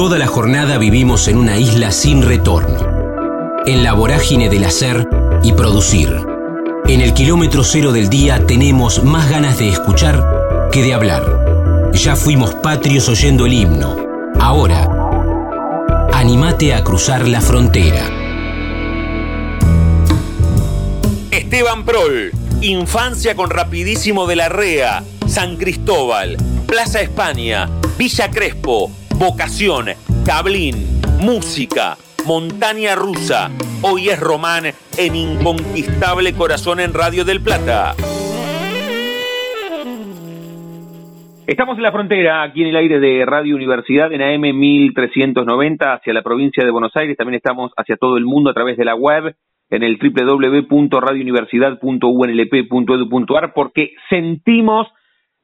Toda la jornada vivimos en una isla sin retorno, en la vorágine del hacer y producir. En el kilómetro cero del día tenemos más ganas de escuchar que de hablar. Ya fuimos patrios oyendo el himno. Ahora, animate a cruzar la frontera. Esteban Prol, Infancia con Rapidísimo de la Rea, San Cristóbal, Plaza España, Villa Crespo, Vocación, Cablín, Música, Montaña Rusa. Hoy es Román en Inconquistable Corazón en Radio del Plata. Estamos en la frontera, aquí en el aire de Radio Universidad, en AM 1390, hacia la provincia de Buenos Aires. También estamos hacia todo el mundo a través de la web, en el www.radiouniversidad.unlp.edu.ar, porque sentimos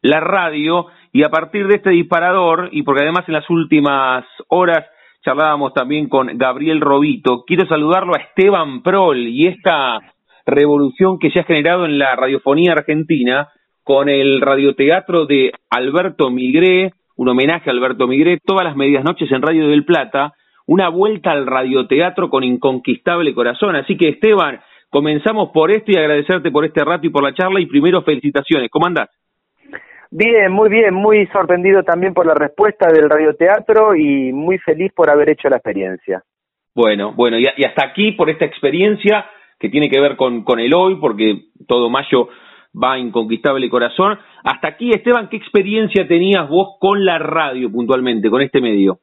la radio y a partir de este disparador, y porque además en las últimas horas charlábamos también con Gabriel Robito, quiero saludarlo a Esteban Prol y esta revolución que se ha generado en la radiofonía argentina con el radioteatro de Alberto Migré, un homenaje a Alberto Migré, todas las medias noches en Radio del Plata, una vuelta al radioteatro con inconquistable corazón. Así que Esteban, comenzamos por esto y agradecerte por este rato y por la charla y primero felicitaciones. ¿Cómo andás? Bien, muy bien, muy sorprendido también por la respuesta del radioteatro y muy feliz por haber hecho la experiencia. Bueno, bueno, y, hasta aquí por esta experiencia que tiene que ver con, con el hoy, porque todo mayo va Inconquistable Corazón. Hasta aquí, Esteban, ¿qué experiencia tenías vos con la radio puntualmente, con este medio?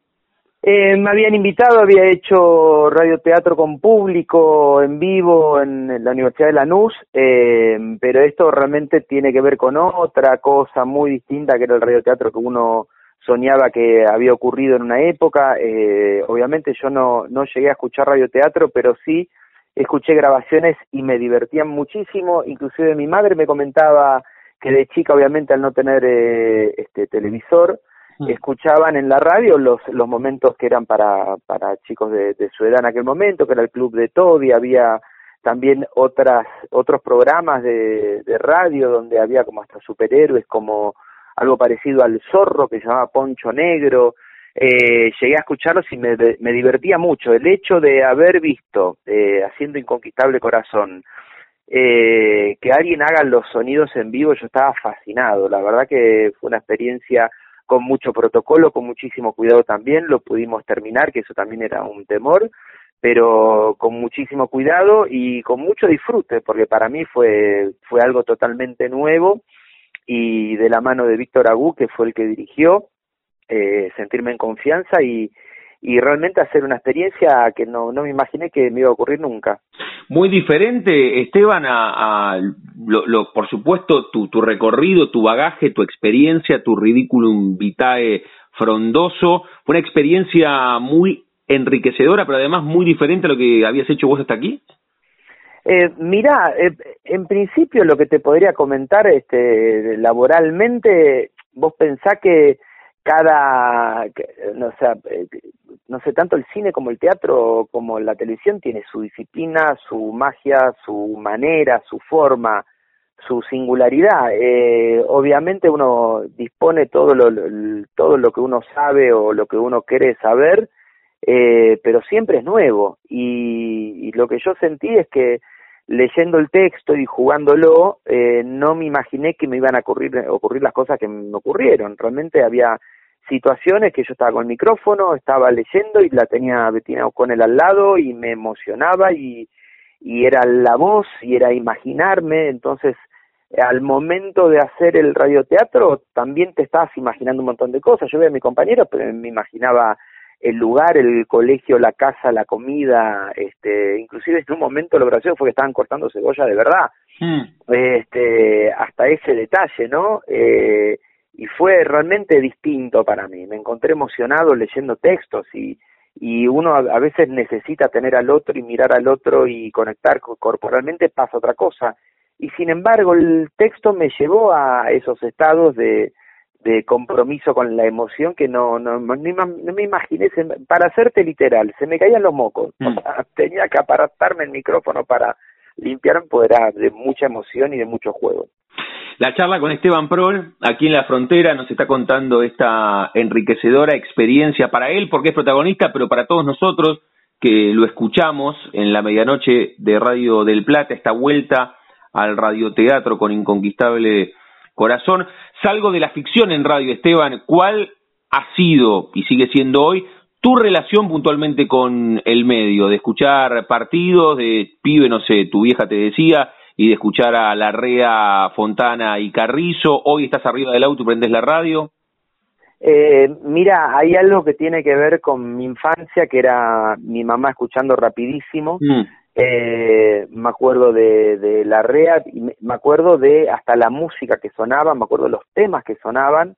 Eh, me habían invitado, había hecho radioteatro con público en vivo en, la Universidad de Lanús, eh, pero esto realmente tiene que ver con otra cosa muy distinta que era el radioteatro que uno soñaba que había ocurrido en una época. Eh, obviamente yo no, no llegué a escuchar radioteatro, pero sí escuché grabaciones y me divertían muchísimo. Inclusive mi madre me comentaba que de chica, obviamente al no tener este televisor, Mm. escuchaban en la radio los, los momentos que eran para, para chicos de, su edad en aquel momento, que era el Club de Toby, había también otras, otros programas de, de radio donde había como hasta superhéroes, como algo parecido al zorro que se llamaba Poncho Negro, eh, llegué a escucharlos y me, me divertía mucho. El hecho de haber visto, eh, haciendo Inconquistable Corazón, eh, que alguien haga los sonidos en vivo, yo estaba fascinado. La verdad que fue una experiencia con mucho protocolo, con muchísimo cuidado también, lo pudimos terminar, que eso también era un temor, pero con muchísimo cuidado y con mucho disfrute, porque para mí fue, fue algo totalmente nuevo y de la mano de Víctor Agú, que fue el que dirigió, eh, sentirme en confianza y, y realmente hacer una experiencia que no, no me imaginé que me iba a ocurrir nunca. Muy diferente, Esteban, a, lo, por supuesto, tu, tu recorrido, tu bagaje, tu experiencia, tu ridículum vitae frondoso. Fue una experiencia muy enriquecedora, pero además muy diferente a lo que habías hecho vos hasta aquí. Eh, mira, eh, en principio lo que te podría comentar este, laboralmente, vos pensás que cada, no, eh, no sé, tanto el cine como el teatro como la televisión tiene su disciplina, su magia, su manera, su forma, su singularidad. Eh, obviamente uno dispone todo todo lo que uno sabe o lo que uno quiere saber, eh, pero siempre es nuevo. Y, y, lo que yo sentí es que leyendo el texto y jugándolo, eh, no me imaginé que me iban a ocurrir, ocurrir las cosas que me ocurrieron. Realmente había situaciones que yo estaba con el micrófono, estaba leyendo y la tenía Bettina él al lado y me emocionaba y, y era la voz y era imaginarme, entonces al momento de hacer el radioteatro también te estabas imaginando un montón de cosas, yo veía a mi compañero, pero me imaginaba el lugar, el colegio, la casa, la comida, este, inclusive en un momento lo gracioso fue que estaban cortando cebolla de verdad, hmm. este, hasta ese detalle, ¿no? Eh, y fue realmente distinto para mí. Me encontré emocionado leyendo textos y, y uno a, veces necesita tener al otro y mirar al otro y conectar corporalmente, pasa otra cosa. Y sin embargo, el texto me llevó a esos estados de, de compromiso con la emoción que no, no, no, me imaginé, para hacerte literal, se me caían los mocos. Mm. Tenía que aparatarme el micrófono para limpiar, pues era de mucha emoción y de mucho juego. La charla con Esteban Prol, aquí en la frontera, nos está contando esta enriquecedora experiencia para él, porque es protagonista, pero para todos nosotros que lo escuchamos en la medianoche de Radio del Plata, esta vuelta al radioteatro con Inconquistable Corazón. Salgo de la ficción en radio, Esteban. ¿Cuál ha sido y sigue siendo hoy tu relación puntualmente con el medio? De escuchar partidos, de pibe, no sé, tu vieja te decía, y de escuchar a Larrea, Fontana y Carrizo. Hoy estás arriba del auto y prendes la radio. Eh, mira, hay algo que tiene que ver con mi infancia, que era mi mamá escuchando rapidísimo. Mm. Eh, me acuerdo de, de Larrea, y me acuerdo de hasta la música que sonaba, me acuerdo de los temas que sonaban.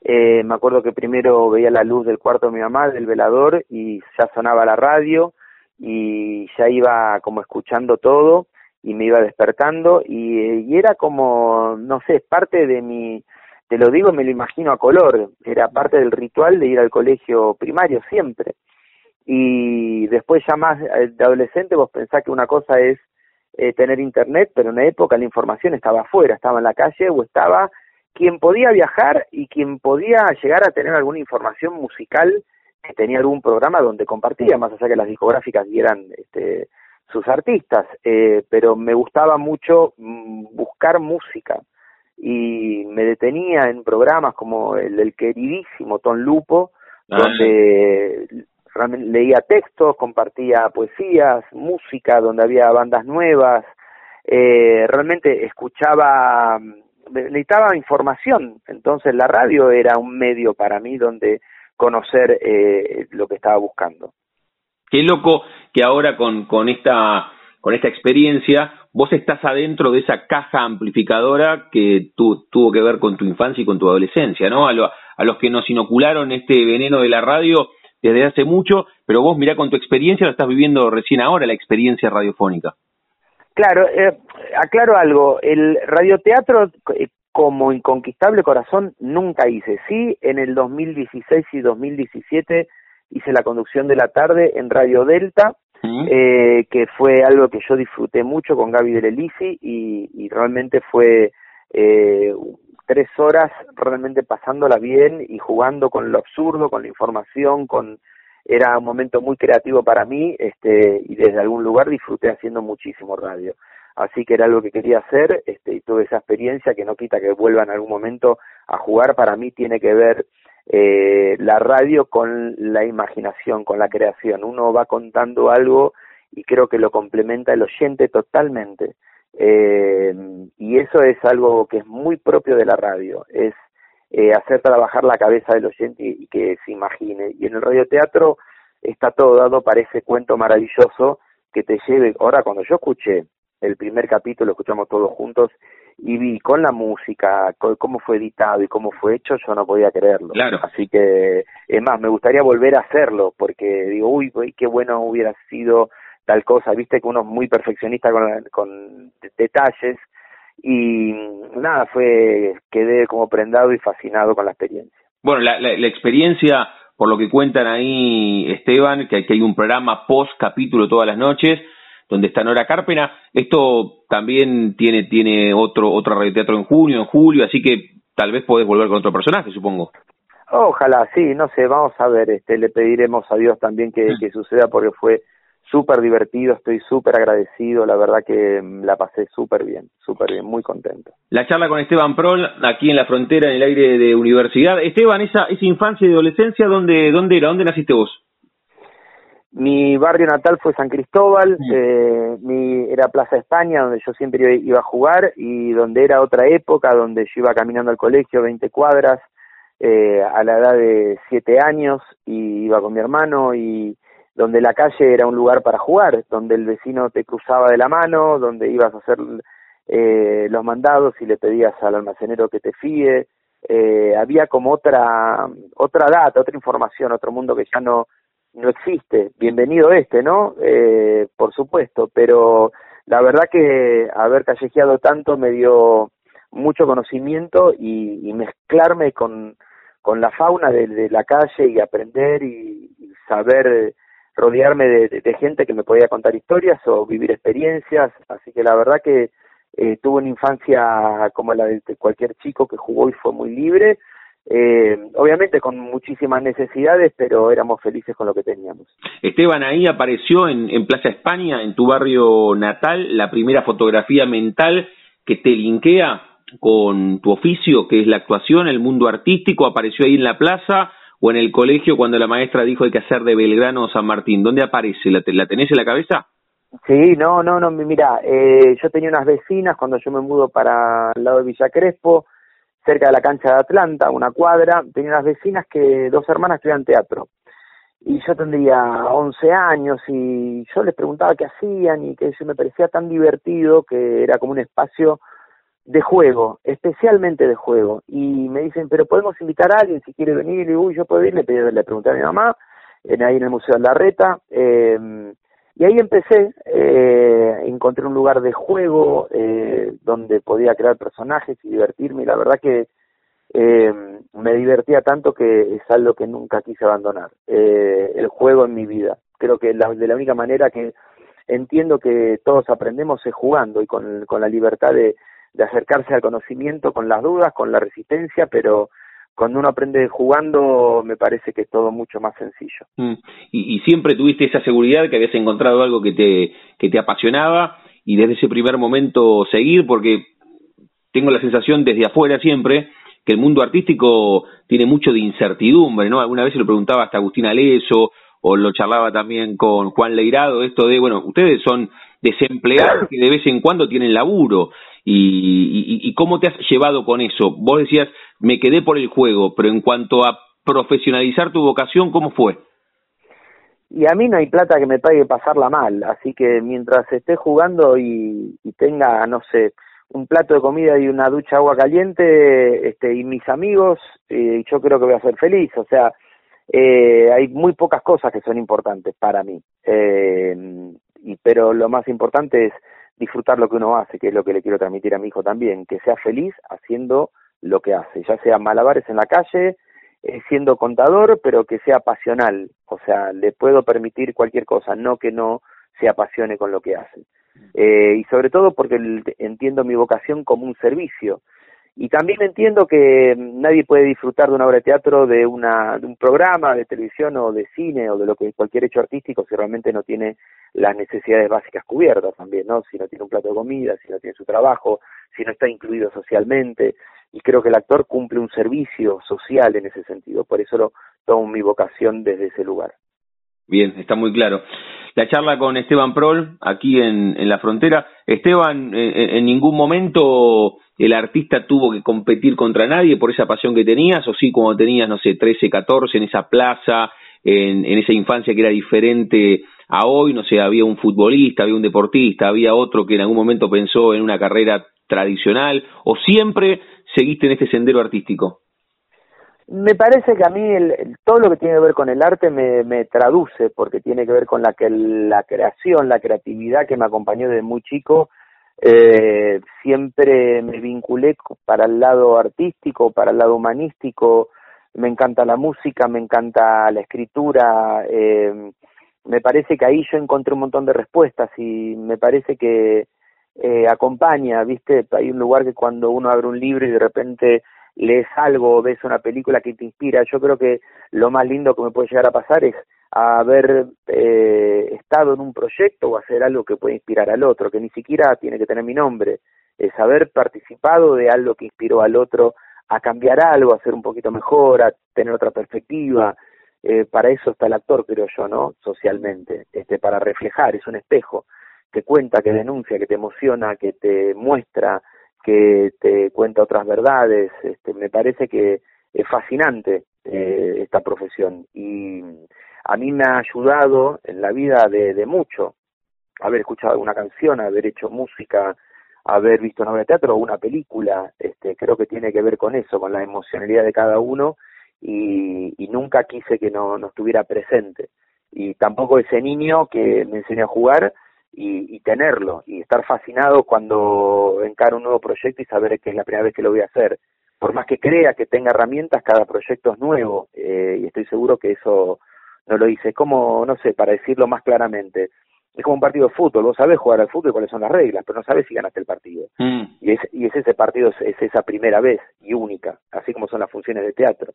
Eh, me acuerdo que primero veía la luz del cuarto de mi mamá, del velador, y ya sonaba la radio y ya iba como escuchando todo y me iba despertando y, y era como, no sé, parte de mi, te lo digo, me lo imagino a color, era parte del ritual de ir al colegio primario siempre. Y después ya más eh, de adolescente vos pensás que una cosa es eh, tener internet, pero en una época la información estaba afuera, estaba en la calle o estaba quien podía viajar y quien podía llegar a tener alguna información musical que tenía algún programa donde compartía, más allá que las discográficas dieran este, sus artistas, eh, pero me gustaba mucho mm, buscar música y me detenía en programas como el del queridísimo Ton Lupo, ah. donde leía textos, compartía poesías, música, donde había bandas nuevas, eh, realmente escuchaba, necesitaba información, entonces la radio era un medio para mí donde conocer eh, lo que estaba buscando. Qué loco que ahora con, con, esta, con esta experiencia vos estás adentro de esa caja amplificadora que tuvo que ver con tu infancia y con tu adolescencia, ¿no? A, a los que nos inocularon este veneno de la radio desde hace mucho, pero vos mirá con tu experiencia lo estás viviendo recién ahora, la experiencia radiofónica. Claro, eh, aclaro algo, el radioteatro eh, como Inconquistable Corazón nunca hice, sí, en el 2016 y 2017 hice la conducción de la tarde en Radio Delta, eh, que fue algo que yo disfruté mucho con Gaby Delelisi y, y realmente fue eh, tres horas realmente pasándola bien y jugando con lo absurdo, con la información, con era un momento muy creativo para mí, este, y desde algún lugar disfruté haciendo muchísimo radio. Así que era algo que quería hacer, este, y tuve esa experiencia que no quita que vuelva en algún momento a jugar. Para mí tiene que ver eh, la radio con la imaginación, con la creación. Uno va contando algo y creo que lo complementa el oyente totalmente. Eh, y eso es algo que es muy propio de la radio, es eh, hacer trabajar la cabeza del oyente y, que se imagine. Y en el radioteatro está todo dado para ese cuento maravilloso que te lleve. Ahora, cuando yo escuché el primer capítulo, lo escuchamos todos juntos, y vi con la música, cómo fue editado y cómo fue hecho, yo no podía creerlo. Claro. Así que, es más, me gustaría volver a hacerlo, porque digo, uy, qué bueno hubiera sido tal cosa, viste que uno es muy perfeccionista con, con detalles y nada, fue, quedé como prendado y fascinado con la experiencia. Bueno, la, la, experiencia, por lo que cuentan ahí Esteban, que, que hay un programa post capítulo todas las noches, donde está Nora Carpena, esto también tiene, tiene otro, otro radioteatro en junio, en julio, así que tal vez podés volver con otro personaje, supongo. Ojalá, sí, no sé, vamos a ver, este, le pediremos a Dios también que, mm. que suceda porque fue súper divertido, estoy súper agradecido, la verdad que mm, la pasé súper bien, súper bien, muy contento. La charla con Esteban Prol, aquí en la frontera, en el aire de universidad. Esteban, esa, esa infancia y adolescencia, ¿dónde, dónde era? ¿Dónde naciste vos? Mi barrio natal fue San Cristóbal, eh, mi, era Plaza España, donde yo siempre iba a jugar, y donde era otra época, donde yo iba caminando al colegio 20 cuadras, eh, a la edad de 7 años, y iba con mi hermano, y donde la calle era un lugar para jugar, donde el vecino te cruzaba de la mano, donde ibas a hacer eh, los mandados y le pedías al almacenero que te fíe, eh, había como otra otra data, otra información, otro mundo que ya no no existe. Bienvenido este, ¿no? Eh, por supuesto, pero la verdad que haber callejeado tanto me dio mucho conocimiento y, mezclarme con, con la fauna de, la calle y aprender y saber rodearme de, gente que me podía contar historias o vivir experiencias, así que la verdad que eh, tuvo una infancia como la de cualquier chico que jugó y fue muy libre, eh, obviamente con muchísimas necesidades, pero éramos felices con lo que teníamos. Esteban, ahí apareció en, en Plaza España, en tu barrio natal, la primera fotografía mental que te linkea con tu oficio, que es la actuación, el mundo artístico, apareció ahí en la plaza o en el colegio cuando la maestra dijo hay que hacer de Belgrano San Martín. ¿Dónde aparece? ¿La, la tenés en la cabeza? Sí, no, no, no, mira, eh, yo tenía unas vecinas cuando yo me mudo para el lado de Villa Crespo, cerca de la cancha de Atlanta, una cuadra, tenía unas vecinas que dos hermanas estudian teatro. Y yo tendría 11 años y yo les preguntaba qué hacían y que eso me parecía tan divertido que era como un espacio de juego, especialmente de juego. Y me dicen, pero podemos invitar a alguien si quiere venir. Y uy, yo puedo ir, le, pedí, le pregunté a mi mamá, en, ahí en el Museo de la Reta. Eh, y ahí empecé, eh, encontré un lugar de juego eh, donde podía crear personajes y divertirme y la verdad que eh, me divertía tanto que es algo que nunca quise abandonar, eh, el juego en mi vida. Creo que la, de la única manera que entiendo que todos aprendemos es jugando y con, con la libertad de, de acercarse al conocimiento, con las dudas, con la resistencia, pero cuando uno aprende jugando, me parece que es todo mucho más sencillo. Mm. Y, y, siempre tuviste esa seguridad que habías encontrado algo que te, que te apasionaba y desde ese primer momento seguir, porque tengo la sensación desde afuera siempre que el mundo artístico tiene mucho de incertidumbre, ¿no? Alguna vez se lo preguntaba hasta Agustín Aleso o lo charlaba también con Juan Leirado, esto de, bueno, ustedes son desempleados que de vez en cuando tienen laburo. Y, y, y, cómo te has llevado con eso? Vos decías, me quedé por el juego, pero en cuanto a profesionalizar tu vocación, ¿cómo fue? Y a mí no hay plata que me pague pasarla mal, así que mientras esté jugando y, y tenga, no sé, un plato de comida y una ducha agua caliente, este, y mis amigos, eh, yo creo que voy a ser feliz, o sea, eh, hay muy pocas cosas que son importantes para mí, eh, y, pero lo más importante es disfrutar lo que uno hace, que es lo que le quiero transmitir a mi hijo también, que sea feliz haciendo lo que hace, ya sea malabares en la calle, eh, siendo contador, pero que sea pasional, o sea, le puedo permitir cualquier cosa, no que no se apasione con lo que hace. Eh, y sobre todo porque entiendo mi vocación como un servicio, y también entiendo que nadie puede disfrutar de una obra de teatro, de, una, de un programa de televisión o de cine o de lo que cualquier hecho artístico si realmente no tiene las necesidades básicas cubiertas también, ¿no? Si no tiene un plato de comida, si no tiene su trabajo, si no está incluido socialmente. Y creo que el actor cumple un servicio social en ese sentido. Por eso lo tomo mi vocación desde ese lugar. Bien, está muy claro. La charla con Esteban Prol, aquí en, la frontera. Esteban, en, en ningún momento el artista tuvo que competir contra nadie por esa pasión que tenías, o sí, como tenías, no sé, 13, 14, en esa plaza, en, en, esa infancia que era diferente a hoy, no sé, había un futbolista, había un deportista, había otro que en algún momento pensó en una carrera tradicional, o siempre seguiste en este sendero artístico? Me parece que a mí el, todo lo que tiene que ver con el arte me, me traduce, porque tiene que ver con la, que, la creación, la creatividad que me acompañó desde muy chico. Eh, siempre me vinculé para el lado artístico, para el lado humanístico, me encanta la música, me encanta la escritura, eh, me parece que ahí yo encontré un montón de respuestas y me parece que eh, acompaña, viste, hay un lugar que cuando uno abre un libro y de repente lees algo ves una película que te inspira, yo creo que lo más lindo que me puede llegar a pasar es haber eh, estado en un proyecto o hacer algo que puede inspirar al otro, que ni siquiera tiene que tener mi nombre, es haber participado de algo que inspiró al otro a cambiar algo, a ser un poquito mejor, a tener otra perspectiva. Eh, para eso está el actor, creo yo, ¿no? Socialmente, este, para reflejar, es un espejo que cuenta, que denuncia, que te emociona, que te muestra, que te cuenta otras verdades. Este, me parece que es fascinante eh, esta profesión y a mí me ha ayudado en la vida de, de mucho haber escuchado alguna canción, haber hecho música, haber visto una obra de teatro o una película, este, creo que tiene que ver con eso, con la emocionalidad de cada uno y, nunca quise que no, no estuviera presente. Y tampoco ese niño que me enseñó a jugar y, y tenerlo y estar fascinado cuando encaro un nuevo proyecto y saber que es la primera vez que lo voy a hacer. Por más que crea que tenga herramientas, cada proyecto es nuevo eh, y estoy seguro que eso no lo hice. Como, no sé, para decirlo más claramente, es como un partido de fútbol, vos sabés jugar al fútbol y cuáles son las reglas, pero no sabés si ganaste el partido. Mm. Y, es, y es ese partido, es, esa primera vez y única, así como son las funciones de teatro.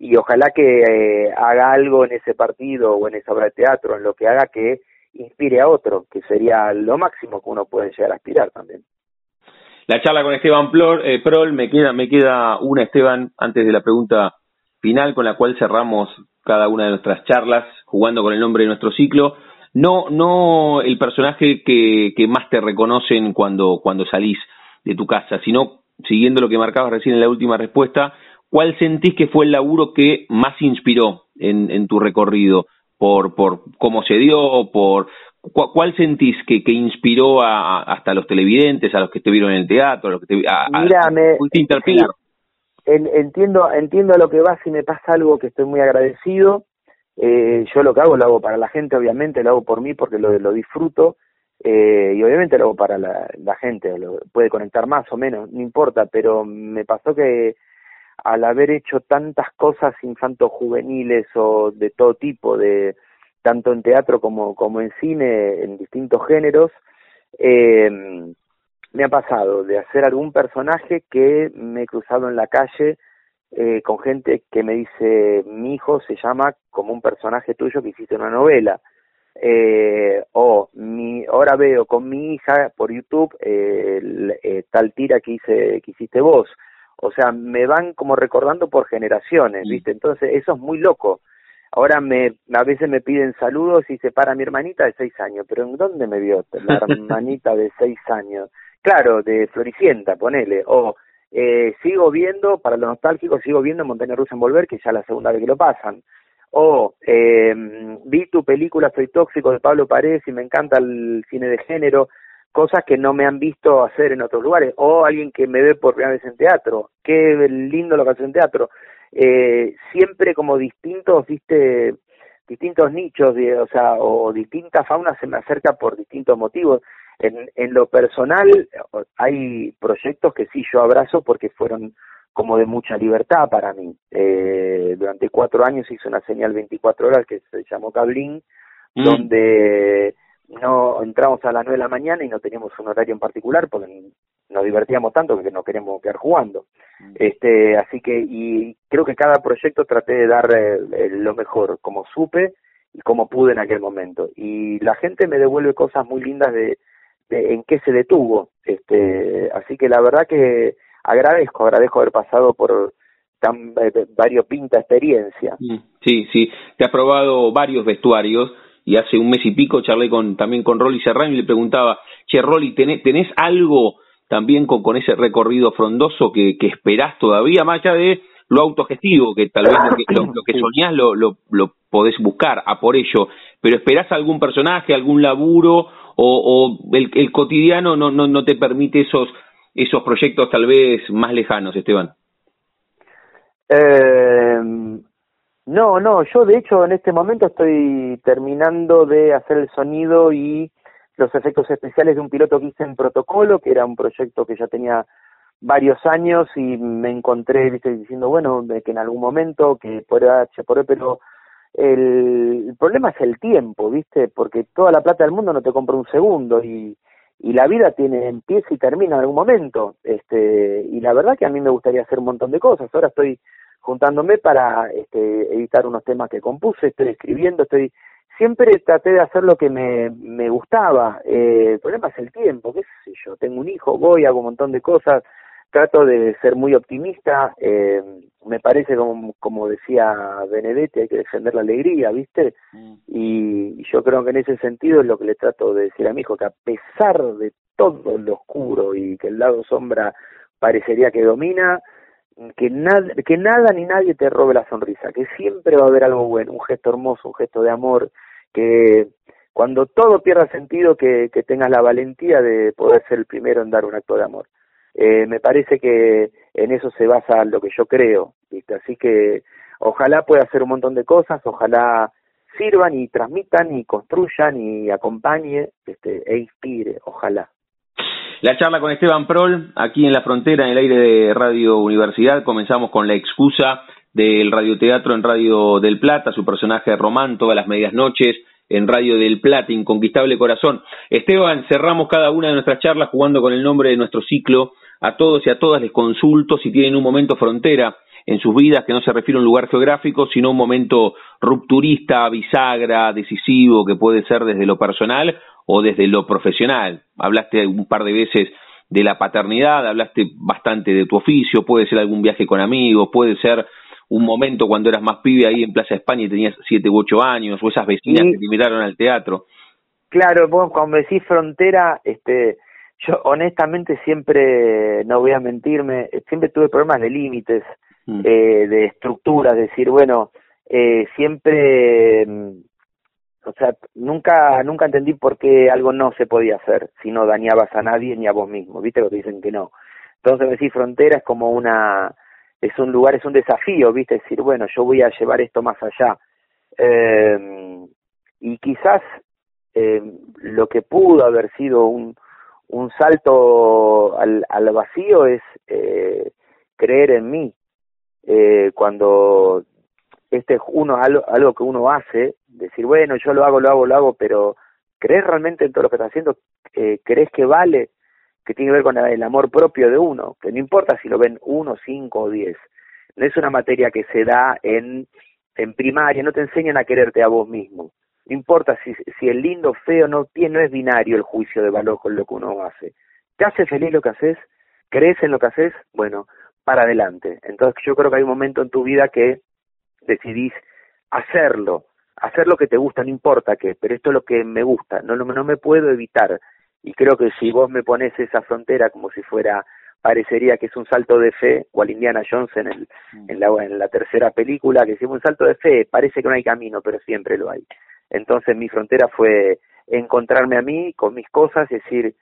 Y ojalá que eh, haga algo en ese partido o en esa obra de teatro, en lo que haga que inspire a otro, que sería lo máximo que uno puede llegar a aspirar también. La charla con Esteban eh, Prol, me queda, me queda una, Esteban, antes de la pregunta final con la cual cerramos cada una de nuestras charlas, jugando con el nombre de nuestro ciclo. No, no el personaje que, más te reconocen cuando, salís de tu casa, sino siguiendo lo que marcabas recién en la última respuesta, ¿cuál sentís que fue el laburo que más inspiró en tu recorrido? Por, por cómo se dio, por ¿Cuál sentís que, que inspiró a, hasta a los televidentes, a los que te vieron en el teatro, a los que te a, Mira, entiendo, entiendo a lo que vas y me pasa algo que estoy muy agradecido. Eh, yo lo que hago lo hago para la gente, obviamente, lo hago por mí porque lo, lo disfruto. Eh, y obviamente lo hago para la, la gente, lo, puede conectar más o menos, no importa, pero me pasó que al haber hecho tantas cosas infanto-juveniles o de todo tipo, de tanto en teatro como, como en cine, en distintos géneros, eh, me ha pasado de hacer algún personaje que me he cruzado en la calle eh, con gente que me dice, mi hijo se llama como un personaje tuyo que hiciste una novela. Eh, o mi, ahora veo con mi hija por YouTube eh, tal tira que, hice, que hiciste vos. O sea, me van como recordando por generaciones, ¿viste? Entonces, eso es muy loco. Ahora me, a veces me piden saludos y se para mi hermanita de seis años, pero ¿en dónde me vio la hermanita de seis años? Claro, de Floricienta, ponele, o eh, sigo viendo, para los nostálgicos, sigo viendo Montaña Rusa en Volver, que ya es la segunda vez que lo pasan, o eh, vi tu película Soy Tóxico de Pablo Paredes y me encanta el cine de género, cosas que no me han visto hacer en otros lugares, o alguien que me ve por primera vez en teatro, qué lindo lo que hace en teatro, eh, siempre como distintos, viste, distintos nichos, o sea, o distintas faunas se me acerca por distintos motivos. En, en lo personal hay proyectos que sí yo abrazo porque fueron como de mucha libertad para mí. Eh, durante cuatro años hice una señal 24 horas que se llamó Cablín, mm. donde no entramos a las nueve de la mañana y no teníamos un horario en particular porque nos divertíamos tanto que no queremos quedar jugando. Mm. Este, así que, y creo que cada proyecto traté de dar eh, lo mejor, como supe y como pude en aquel momento. Y la gente me devuelve cosas muy lindas de, de en qué se detuvo. Este, así que la verdad que agradezco, agradezco haber pasado por tan eh, variopinta experiencia. Mm, sí, sí, te ha probado varios vestuarios y hace un mes y pico charlé con también con Rolly Serrano y le preguntaba, che Rolly, ¿tenés, tenés algo también con, con ese recorrido frondoso que, que esperás todavía, más allá de lo autogestivo, que tal vez lo que, soñás lo, lo, lo, podés buscar a por ello, pero esperás algún personaje, algún laburo o, o el, el, cotidiano no, no, no te permite esos, esos proyectos tal vez más lejanos, Esteban. Eh, no, no, yo de hecho en este momento estoy terminando de hacer el sonido y los efectos especiales de un piloto que hice en protocolo, que era un proyecto que ya tenía varios años y me encontré diciendo, bueno, que en algún momento, que por H, por e, pero el, problema es el tiempo, ¿viste? Porque toda la plata del mundo no te compra un segundo y, y la vida tiene empieza y termina en algún momento. Este, y la verdad que a mí me gustaría hacer un montón de cosas. Ahora estoy juntándome para este, editar unos temas que compuse, estoy escribiendo, estoy siempre traté de hacer lo que me, me gustaba. Eh, el problema es el tiempo, qué sé yo. Tengo un hijo, voy, hago un montón de cosas, trato de ser muy optimista. Eh, me parece, como, como decía Benedetti, hay que defender la alegría, ¿viste? Mm. Y, yo creo que en ese sentido es lo que le trato de decir a mi hijo, que a pesar de todo lo oscuro y que el lado sombra parecería que domina, que nada, que nada ni nadie te robe la sonrisa, que siempre va a haber algo bueno, un gesto hermoso, un gesto de amor, que cuando todo pierda sentido, que, que tengas la valentía de poder ser el primero en dar un acto de amor. Eh, me parece que en eso se basa lo que yo creo, ¿viste? así que ojalá pueda hacer un montón de cosas, ojalá sirvan y transmitan y construyan y acompañe este, e inspire, ojalá. La charla con Esteban Prol, aquí en la frontera, en el aire de Radio Universidad, comenzamos con la excusa del radioteatro en Radio del Plata, su personaje Román, todas las medias noches, en Radio del Plata, Inconquistable Corazón. Esteban, cerramos cada una de nuestras charlas jugando con el nombre de nuestro ciclo. A todos y a todas les consulto si tienen un momento frontera en sus vidas que no se refiere a un lugar geográfico, sino un momento rupturista, bisagra, decisivo, que puede ser desde lo personal o desde lo profesional. Hablaste un par de veces de la paternidad, hablaste bastante de tu oficio, puede ser algún viaje con amigos, puede ser un momento cuando eras más pibe ahí en Plaza España y tenías siete u ocho años, o esas vecinas que te invitaron al teatro. Claro, vos cuando decís frontera, este, yo honestamente siempre, no voy a mentirme, siempre tuve problemas de límites, mm. eh, de estructuras, decir, bueno, eh, siempre mm, o sea, nunca, nunca entendí por qué algo no se podía hacer si no dañabas a nadie ni a vos mismo, ¿viste? Lo que dicen que no. Entonces, decir frontera es como una, es un lugar, es un desafío, ¿viste? Decir, bueno, yo voy a llevar esto más allá. Eh, y quizás eh, lo que pudo haber sido un, un salto al, al vacío es eh, creer en mí. Eh, cuando este uno algo, algo que uno hace decir, bueno, yo lo hago, lo hago, lo hago, pero ¿crees realmente en todo lo que estás haciendo? Eh, ¿Crees que vale? Que tiene que ver con el amor propio de uno, que no importa si lo ven uno, cinco o diez. No es una materia que se da en, en primaria, no te enseñan a quererte a vos mismo. No importa si, si el lindo, feo, no, tiene, no es binario el juicio de valor con lo que uno hace. ¿Te hace feliz lo que haces? ¿Crees en lo que haces? Bueno, para adelante. Entonces yo creo que hay un momento en tu vida que decidís hacerlo, hacer lo que te gusta, no importa qué, pero esto es lo que me gusta, no, no, me puedo evitar. Y creo que si vos me pones esa frontera como si fuera, parecería que es un salto de fe, o al Indiana Jones en, el, en, la, en la tercera película, que si es un salto de fe, parece que no hay camino, pero siempre lo hay. Entonces mi frontera fue encontrarme a mí con mis cosas, decir,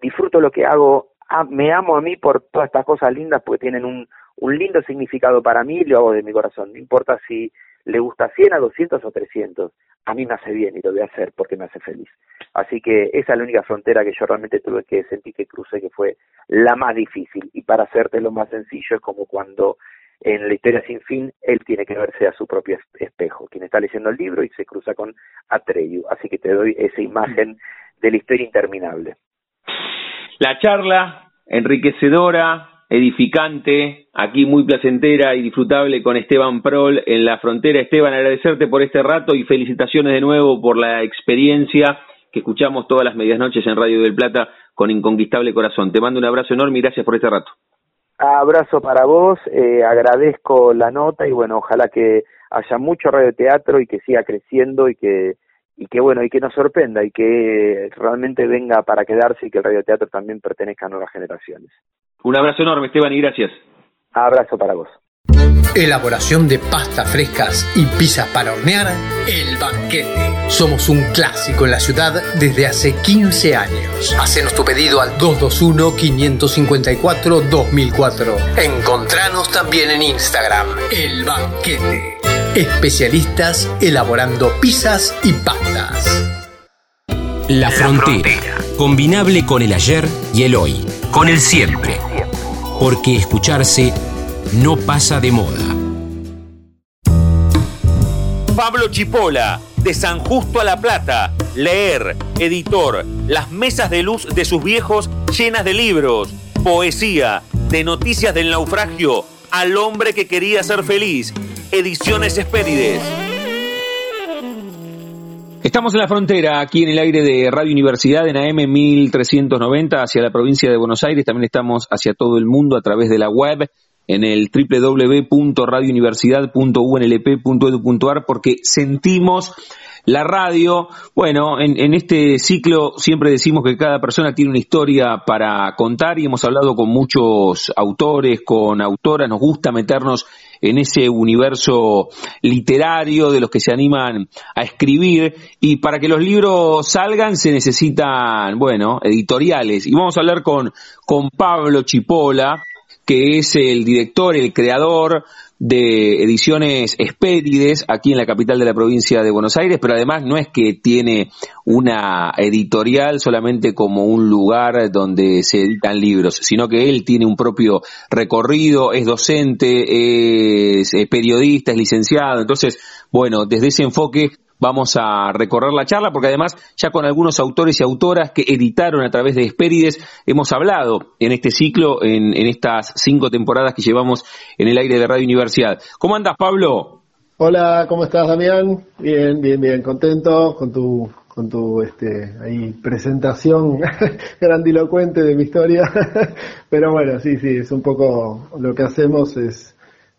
disfruto lo que hago, me amo a mí por todas estas cosas lindas porque tienen un, un lindo significado para mí lo hago de mi corazón. No importa si le gusta 100 a 200 o 300, a mí me hace bien y lo voy a hacer porque me hace feliz. Así que esa es la única frontera que yo realmente tuve que sentir que crucé, que fue la más difícil. Y para hacerte lo más sencillo es como cuando en la historia sin fin él tiene que verse a su propio espejo, quien está leyendo el libro y se cruza con Atreyu. Así que te doy esa imagen de la historia interminable. La charla enriquecedora, edificante, aquí muy placentera y disfrutable con Esteban Prol en la frontera. Esteban, agradecerte por este rato y felicitaciones de nuevo por la experiencia que escuchamos todas las medias noches en Radio del Plata con Inconquistable Corazón. Te mando un abrazo enorme y gracias por este rato. Abrazo para vos, eh, agradezco la nota y bueno, ojalá que haya mucho radioteatro y que siga creciendo y que y que bueno y que nos sorprenda y que realmente venga para quedarse y que el radioteatro también pertenezca a nuevas generaciones. Un abrazo enorme, Esteban, y gracias. Abrazo para vos. Elaboración de pastas frescas y pizzas para hornear, El Banquete. Somos un clásico en la ciudad desde hace 15 años. Hacenos tu pedido al 221-554-2004. Encontranos también en Instagram, El Banquete. Especialistas elaborando pizzas y pastas. La, frontera. Combinable con el ayer y el hoy. Con el siempre porque escucharse no pasa de moda. Pablo Chipola, de San Justo a La Plata, leer, editor, las mesas de luz de sus viejos llenas de libros, poesía, de noticias del naufragio, al hombre que quería ser feliz, ediciones Espérides. Estamos en la frontera, aquí en el aire de Radio Universidad, en AM 1390, hacia la provincia de Buenos Aires. También estamos hacia todo el mundo a través de la web, en el www.radiouniversidad.unlp.edu.ar, porque sentimos la radio, bueno, en, este ciclo siempre decimos que cada persona tiene una historia para contar y hemos hablado con muchos autores, con autoras, nos gusta meternos en ese universo literario de los que se animan a escribir. Y para que los libros salgan se necesitan, bueno, editoriales. Y vamos a hablar con, con Pablo Chipola, que es el director, el creador de ediciones Espérides aquí en la capital de la provincia de Buenos Aires, pero además no es que tiene una editorial solamente como un lugar donde se editan libros, sino que él tiene un propio recorrido, es docente, es, periodista, es licenciado, entonces, bueno, desde ese enfoque vamos a recorrer la charla porque además ya con algunos autores y autoras que editaron a través de Espérides hemos hablado en este ciclo, en, estas cinco temporadas que llevamos en el aire de Radio Universidad. ¿Cómo andas, Pablo? Hola, ¿cómo estás, Damián? Bien, bien, bien, contento con tu con tu este ahí presentación grandilocuente de mi historia. Pero bueno, sí, sí, es un poco lo que hacemos es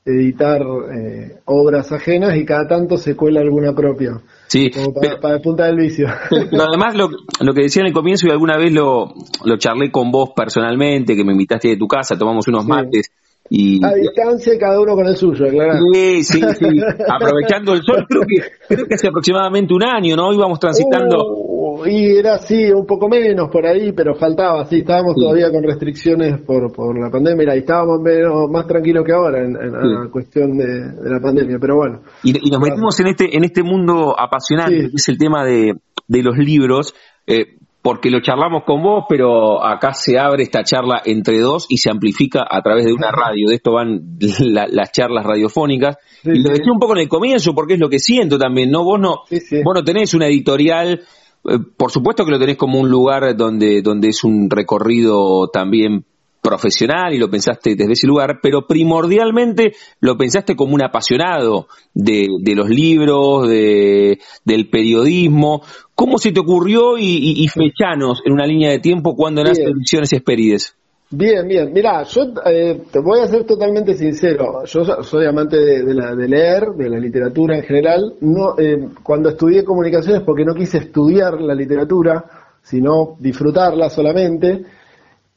editar eh, obras ajenas y cada tanto se cuela alguna propia. Sí, como para, punta del vicio. Pero además lo, lo, que decía en el comienzo y alguna vez lo, lo charlé con vos personalmente, que me invitaste de tu casa, tomamos unos mates y, a distancia cada uno con el suyo, claro. Sí, sí, sí. Aprovechando el sol, creo que, creo que hace aproximadamente un año, ¿no? Íbamos transitando. Uh, y era así, un poco menos por ahí, pero faltaba, sí, estábamos todavía con restricciones por, por la pandemia y estábamos menos, más tranquilos que ahora en, la cuestión de, la pandemia, pero bueno. Y, nos metimos en este, en este mundo apasionante, que es el tema de, de los libros. Eh, porque lo charlamos con vos, pero acá se abre esta charla entre dos y se amplifica a través de una radio. De esto van las charlas radiofónicas. y lo decía un poco en el comienzo, porque es lo que siento también, ¿no? Vos no, vos no tenés una editorial, eh, por supuesto que lo tenés como un lugar donde, donde es un recorrido también profesional y lo pensaste desde ese lugar, pero primordialmente lo pensaste como un apasionado de, de los libros, de, del periodismo. ¿Cómo se te ocurrió y, fechanos en una línea de tiempo cuando nace Ediciones Esperides? Bien, bien. Mira, yo eh, te voy a ser totalmente sincero. Yo soy amante de, la, de leer, de la literatura en general. No, eh, cuando estudié comunicaciones, porque no quise estudiar la literatura, sino disfrutarla solamente.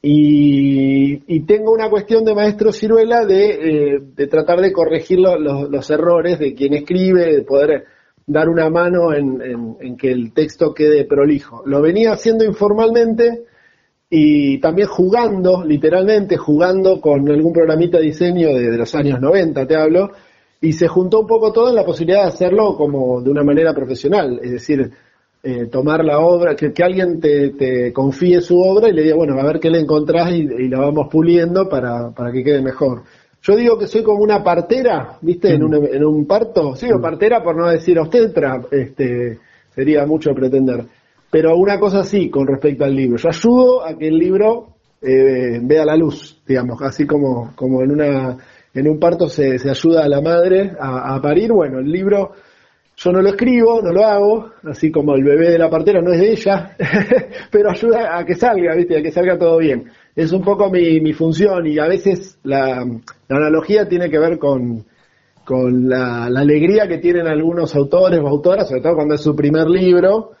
Y, tengo una cuestión de maestro Ciruela de, eh, tratar de corregir los, errores de quien escribe, de poder dar una mano en, que el texto quede prolijo. Lo venía haciendo informalmente y también jugando, literalmente jugando con algún programita de diseño de, los años 90, te hablo, y se juntó un poco todo en la posibilidad de hacerlo como de una manera profesional, es decir, eh, tomar la obra, que, alguien te, confíe su obra y le diga, bueno, a ver qué le encontrás y, la vamos puliendo para, para, que quede mejor. Yo digo que soy como una partera, ¿viste? En, un, en un parto. Sí, partera por no decir obstetra, este, sería mucho pretender. Pero una cosa sí con respecto al libro. Yo ayudo a que el libro eh, vea la luz, digamos, así como, como en una en un parto se, se ayuda a la madre a, a parir, bueno, el libro yo no lo escribo, no lo hago, así como el bebé de la partera no es de ella, pero ayuda a que salga, ¿viste? A que salga todo bien. Es un poco mi, mi función y a veces la, analogía tiene que ver con, con la, alegría que tienen algunos autores o autoras, sobre todo cuando es su primer libro,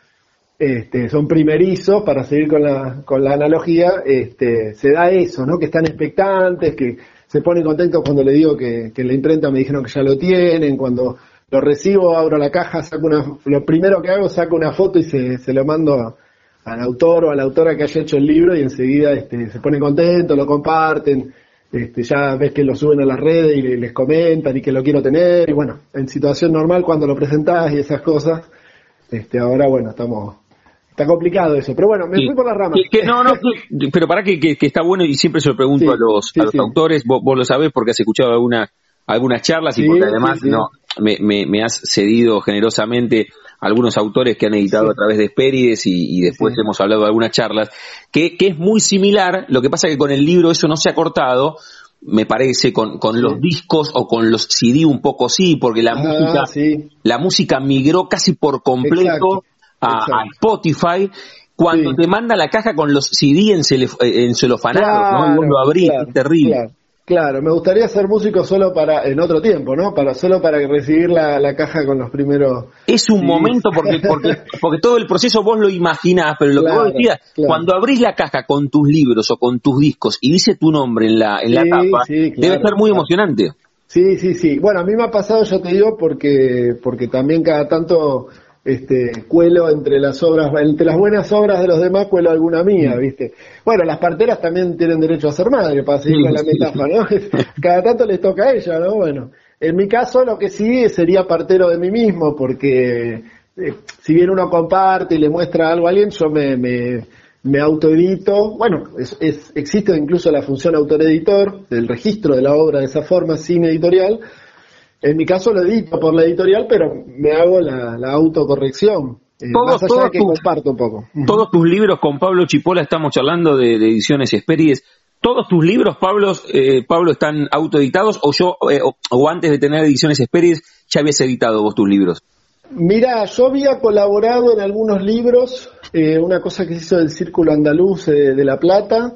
este, son primerizos, para seguir con la, con la analogía, este, se da eso, ¿no? Que están expectantes, que se ponen contentos cuando le digo que, que en la imprenta me dijeron que ya lo tienen, cuando lo recibo, abro la caja, saco una, lo primero que hago, saco una foto y se, se lo mando al autor o a la autora que haya hecho el libro y enseguida este, se ponen contentos, lo comparten, este, ya ves que lo suben a las redes y les comentan y que lo quiero tener, y bueno, en situación normal cuando lo presentás y esas cosas, este, ahora bueno, estamos, está complicado eso, pero bueno, me fui por las ramas. no, no, pero para que, que, está bueno y siempre se lo pregunto a los, a los autores, vos, vos, lo sabés porque has escuchado alguna, algunas charlas y porque además no me, me, has cedido generosamente algunos autores que han editado a través de Esperides y, después hemos hablado de algunas charlas, que, que, es muy similar, lo que pasa que con el libro eso no se ha cortado, me parece, con, con los discos o con los CD un poco sí, porque la ah, música la música migró casi por completo a, Spotify cuando te manda la caja con los CD en, en celofanados, ¿no? Y lo abrís, es terrible. Claro, me gustaría ser músico solo para, en otro tiempo, ¿no? Para, solo para recibir la, la caja con los primeros. Es un momento porque, porque, porque todo el proceso vos lo imaginás, pero lo que vos decías, cuando abrís la caja con tus libros o con tus discos y dice tu nombre en la, en la tapa, debe ser muy emocionante. Sí, sí, sí. Bueno, a mí me ha pasado, yo te digo, porque, porque también cada tanto este, cuelo entre las obras, entre las buenas obras de los demás, cuelo alguna mía, mm. ¿viste? Bueno, las parteras también tienen derecho a ser madre, para seguir con la metáfora, ¿no? Cada tanto les toca a ella, ¿no? Bueno, en mi caso lo que sí sería partero de mí mismo, porque eh, si bien uno comparte y le muestra algo a alguien, yo me, me, me autoedito, bueno, es, existe incluso la función autoreditor, del registro de la obra de esa forma, sin editorial, En mi caso lo edito por la editorial, pero me hago la, autocorrección. Eh, todos, más que comparto un poco. Todos tus libros con Pablo Chipola, estamos charlando de, ediciones Esperides. ¿Todos tus libros, Pablo, eh, Pablo, están autoeditados o yo, eh, o, antes de tener ediciones Esperides, ya habías editado vos tus libros? Mira, yo había colaborado en algunos libros, eh, una cosa que se hizo del Círculo Andaluz de La Plata,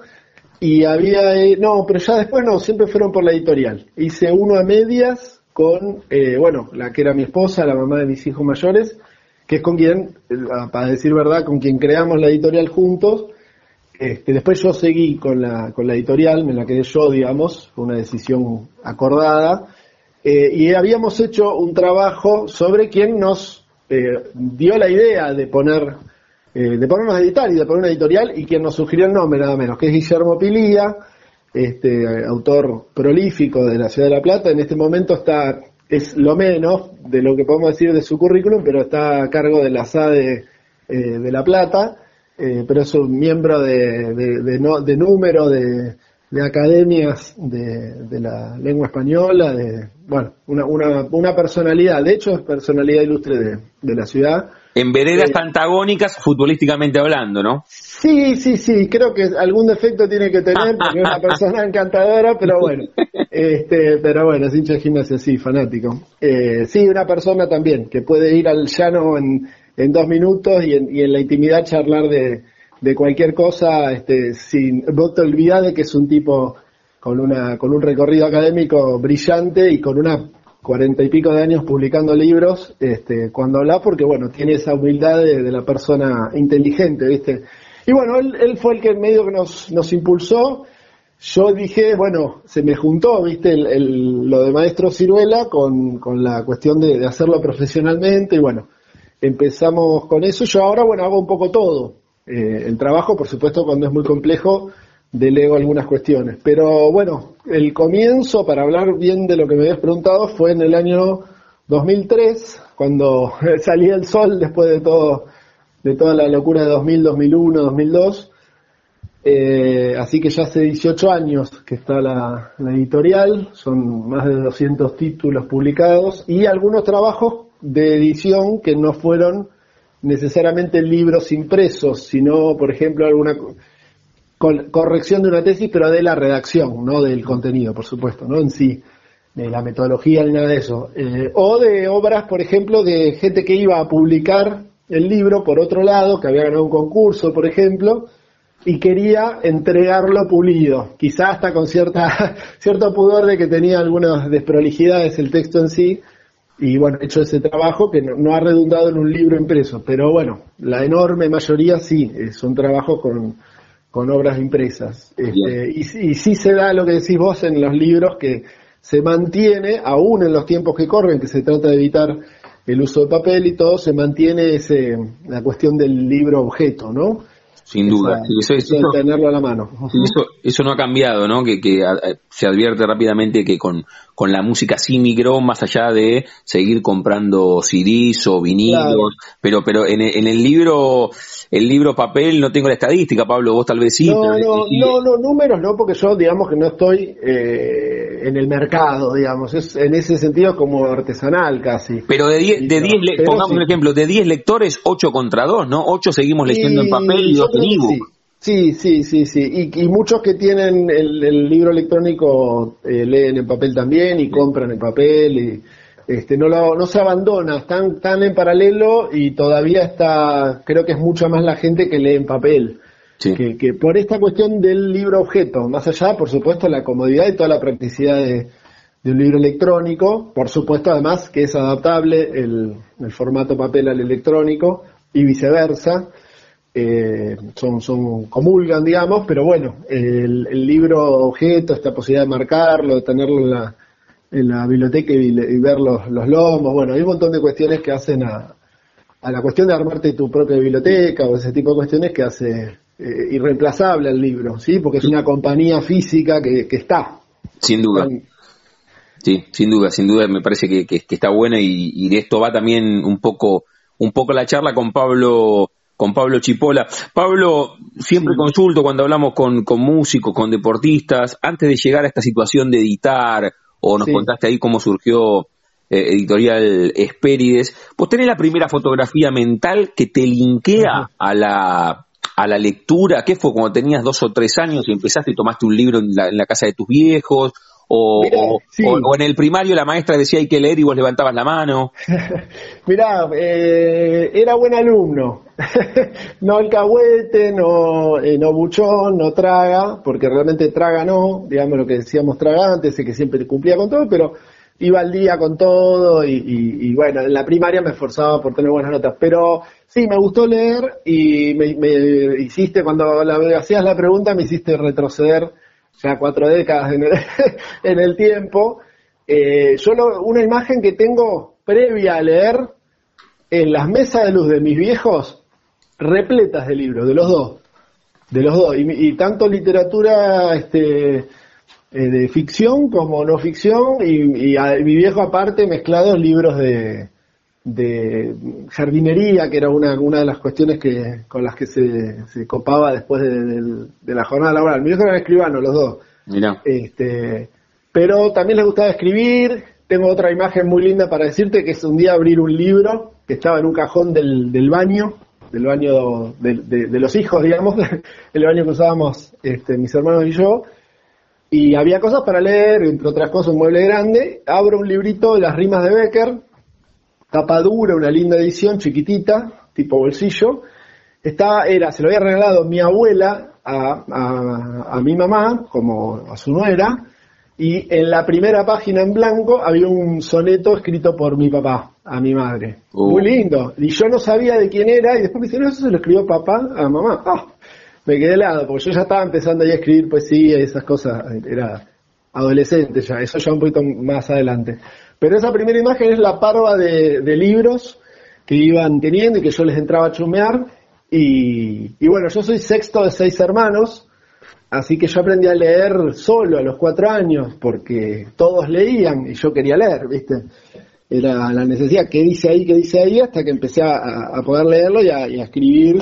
y había, no, pero ya después no, siempre fueron por la editorial. Hice uno a medias, con, eh, bueno, la que era mi esposa, la mamá de mis hijos mayores, que es con quien, eh, para decir verdad, con quien creamos la editorial juntos. Este, después yo seguí con la, con la editorial, me la quedé yo, digamos, fue una decisión acordada. Eh, y habíamos hecho un trabajo sobre quien nos dio la idea de poner, de ponernos a editar y de poner una editorial y quien nos sugirió el nombre nada menos, que es Guillermo Pilía, este autor prolífico de la ciudad de La Plata, en este momento está, es lo menos de lo que podemos decir de su currículum, pero está a cargo de la SADE eh, de La Plata, eh, pero es un miembro de, de, número de, academias de, la lengua española, de, bueno, una, una, una personalidad, de hecho es personalidad ilustre de, la ciudad. En veredas eh, antagónicas, futbolísticamente hablando, ¿no? Sí, sí, sí, creo que algún defecto tiene que tener porque es una persona encantadora, pero bueno, este, pero bueno, es hincha de gimnasia, sí, fanático. Eh, sí, una persona también que puede ir al llano en, en dos minutos y en, y en la intimidad charlar de, de cualquier cosa, este, sin, vos te olvidás de que es un tipo con una, con un recorrido académico brillante y con una cuarenta y pico de años publicando libros, este, cuando habla porque bueno, tiene esa humildad de, de la persona inteligente, ¿viste? Y bueno, él, fue el que medio que nos, nos impulsó. Yo dije, bueno, se me juntó, viste, el, lo de maestro Ciruela con, con la cuestión de, hacerlo profesionalmente y bueno, empezamos con eso. Yo ahora, bueno, hago un poco todo. Eh, el trabajo, por supuesto, cuando es muy complejo, delego algunas cuestiones. Pero bueno, el comienzo, para hablar bien de lo que me habías preguntado, fue en el año 2003, cuando salía el sol después de todo de toda la locura de 2000, 2001, 2002. así que ya hace 18 años que está la, editorial, son más de 200 títulos publicados y algunos trabajos de edición que no fueron necesariamente libros impresos, sino, por ejemplo, alguna corrección de una tesis, pero de la redacción, no del contenido, por supuesto, no en sí, de la metodología ni nada de eso. Eh, o de obras, por ejemplo, de gente que iba a publicar el libro, por otro lado, que había ganado un concurso, por ejemplo, y quería entregarlo pulido, quizás hasta con cierta, cierto pudor de que tenía algunas desprolijidades el texto en sí, y bueno, hecho ese trabajo que no, ha redundado en un libro impreso, pero bueno, la enorme mayoría sí, son trabajos con, con obras impresas. Este, y, y sí se da lo que decís vos en los libros que se mantiene, aún en los tiempos que corren, que se trata de evitar el uso de papel y todo, se mantiene ese, la cuestión del libro objeto, ¿no? Sin duda. eso, tenerlo a la mano. Eso, eso no ha cambiado, ¿no? Que, que se advierte rápidamente que con, con la música sí migró más allá de seguir comprando CDs o vinilos, pero pero en, en, el libro el libro papel no tengo la estadística, Pablo, vos tal vez sí. No, no, no, no, números no, porque yo digamos que no estoy eh, en el mercado, digamos, es en ese sentido como artesanal casi. Pero de 10, de diez, pongamos un ejemplo, de 10 lectores, 8 contra 2, ¿no? 8 seguimos leyendo en papel y 2 Sí, sí, sí, sí. Y, muchos que tienen el, libro electrónico eh, leen en papel también y compran en papel y este, no, lo, no se abandona, están, están en paralelo y todavía está, creo que es mucha más la gente que lee en papel. Que, que, por esta cuestión del libro objeto, más allá, por supuesto, la comodidad y toda la practicidad de, un libro electrónico, por supuesto además que es adaptable el, el formato papel al electrónico y viceversa eh, son, son, comulgan, digamos, pero bueno, el, libro objeto, esta posibilidad de marcarlo, de tenerlo en la, en la biblioteca y, ver los, los, lomos, bueno, hay un montón de cuestiones que hacen a, a la cuestión de armarte tu propia biblioteca o ese tipo de cuestiones que hace eh, irreemplazable el libro, ¿sí? Porque es una compañía física que, que está. Sin duda. Sí, sin duda, sin duda me parece que, que, está buena y, y, de esto va también un poco, un poco la charla con Pablo con Pablo Chipola. Pablo, siempre consulto cuando hablamos con, con, músicos, con deportistas, antes de llegar a esta situación de editar, o nos contaste ahí cómo surgió eh, editorial Espérides, vos tenés la primera fotografía mental que te linkea a la, a la lectura, ¿qué fue cuando tenías dos o tres años y empezaste y tomaste un libro en la, casa de tus viejos? O, o, en el primario la maestra decía hay que leer y vos levantabas la mano. Mirá, eh, era buen alumno. no alcahuete, no, eh, no buchón, no traga, porque realmente traga no, digamos lo que decíamos traga antes, que siempre cumplía con todo, pero iba al día con todo y, bueno, en la primaria me esforzaba por tener buenas notas, pero sí, me gustó leer y me, hiciste, cuando la, hacías la pregunta, me hiciste retroceder ya cuatro décadas en el, en el tiempo. Eh, yo una imagen que tengo previa a leer en las mesas de luz de mis viejos, repletas de libros, de los dos, de los dos, y, y tanto literatura, este, eh, de ficción como no ficción y, mi viejo aparte mezclados libros de, de jardinería, que era una, una de las cuestiones que con las que se, se copaba después de, la jornada laboral. Mi viejo era escribano, los dos. Este, pero también le gustaba escribir. Tengo otra imagen muy linda para decirte, que es un día abrir un libro que estaba en un cajón del, del baño, del baño de, de, los hijos, digamos, el baño que usábamos este, mis hermanos y yo, y había cosas para leer, entre otras cosas un mueble grande. Abro un librito de las rimas de Becker, tapa dura, una linda edición, chiquitita, tipo bolsillo. Estaba, era, se lo había regalado mi abuela a, a, mi mamá, como a su nuera, y en la primera página en blanco había un soneto escrito por mi papá, a mi madre. Uh. Muy lindo. Y yo no sabía de quién era, y después me dijeron, eso se lo escribió papá a mamá. Ah, me quedé helado, porque yo ya estaba empezando a escribir poesía y esas cosas, era adolescente ya, eso ya un poquito más adelante. Pero esa primera imagen es la parva de, libros que iban teniendo y que yo les entraba a chumear. Y, y, bueno, yo soy sexto de seis hermanos, así que yo aprendí a leer solo a los cuatro años, porque todos leían y yo quería leer, ¿viste? Era la necesidad, ¿qué dice ahí, qué dice ahí? Hasta que empecé a, poder leerlo y a, escribir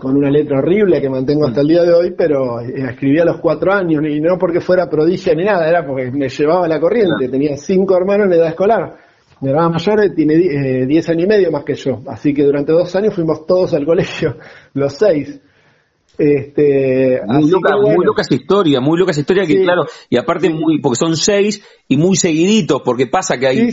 con una letra horrible que mantengo hasta el día de hoy, pero eh, escribí a los cuatro años, y no porque fuera prodigia ni nada, era porque me llevaba la corriente, tenía cinco hermanos en edad escolar. Mi hermana mayor tiene eh, diez años y medio más que yo, así que durante dos años fuimos todos al colegio, los seis. Este, muy, loca, muy loca esa historia, muy loca esa historia que claro, y aparte muy, porque son seis y muy seguiditos, porque pasa que hay,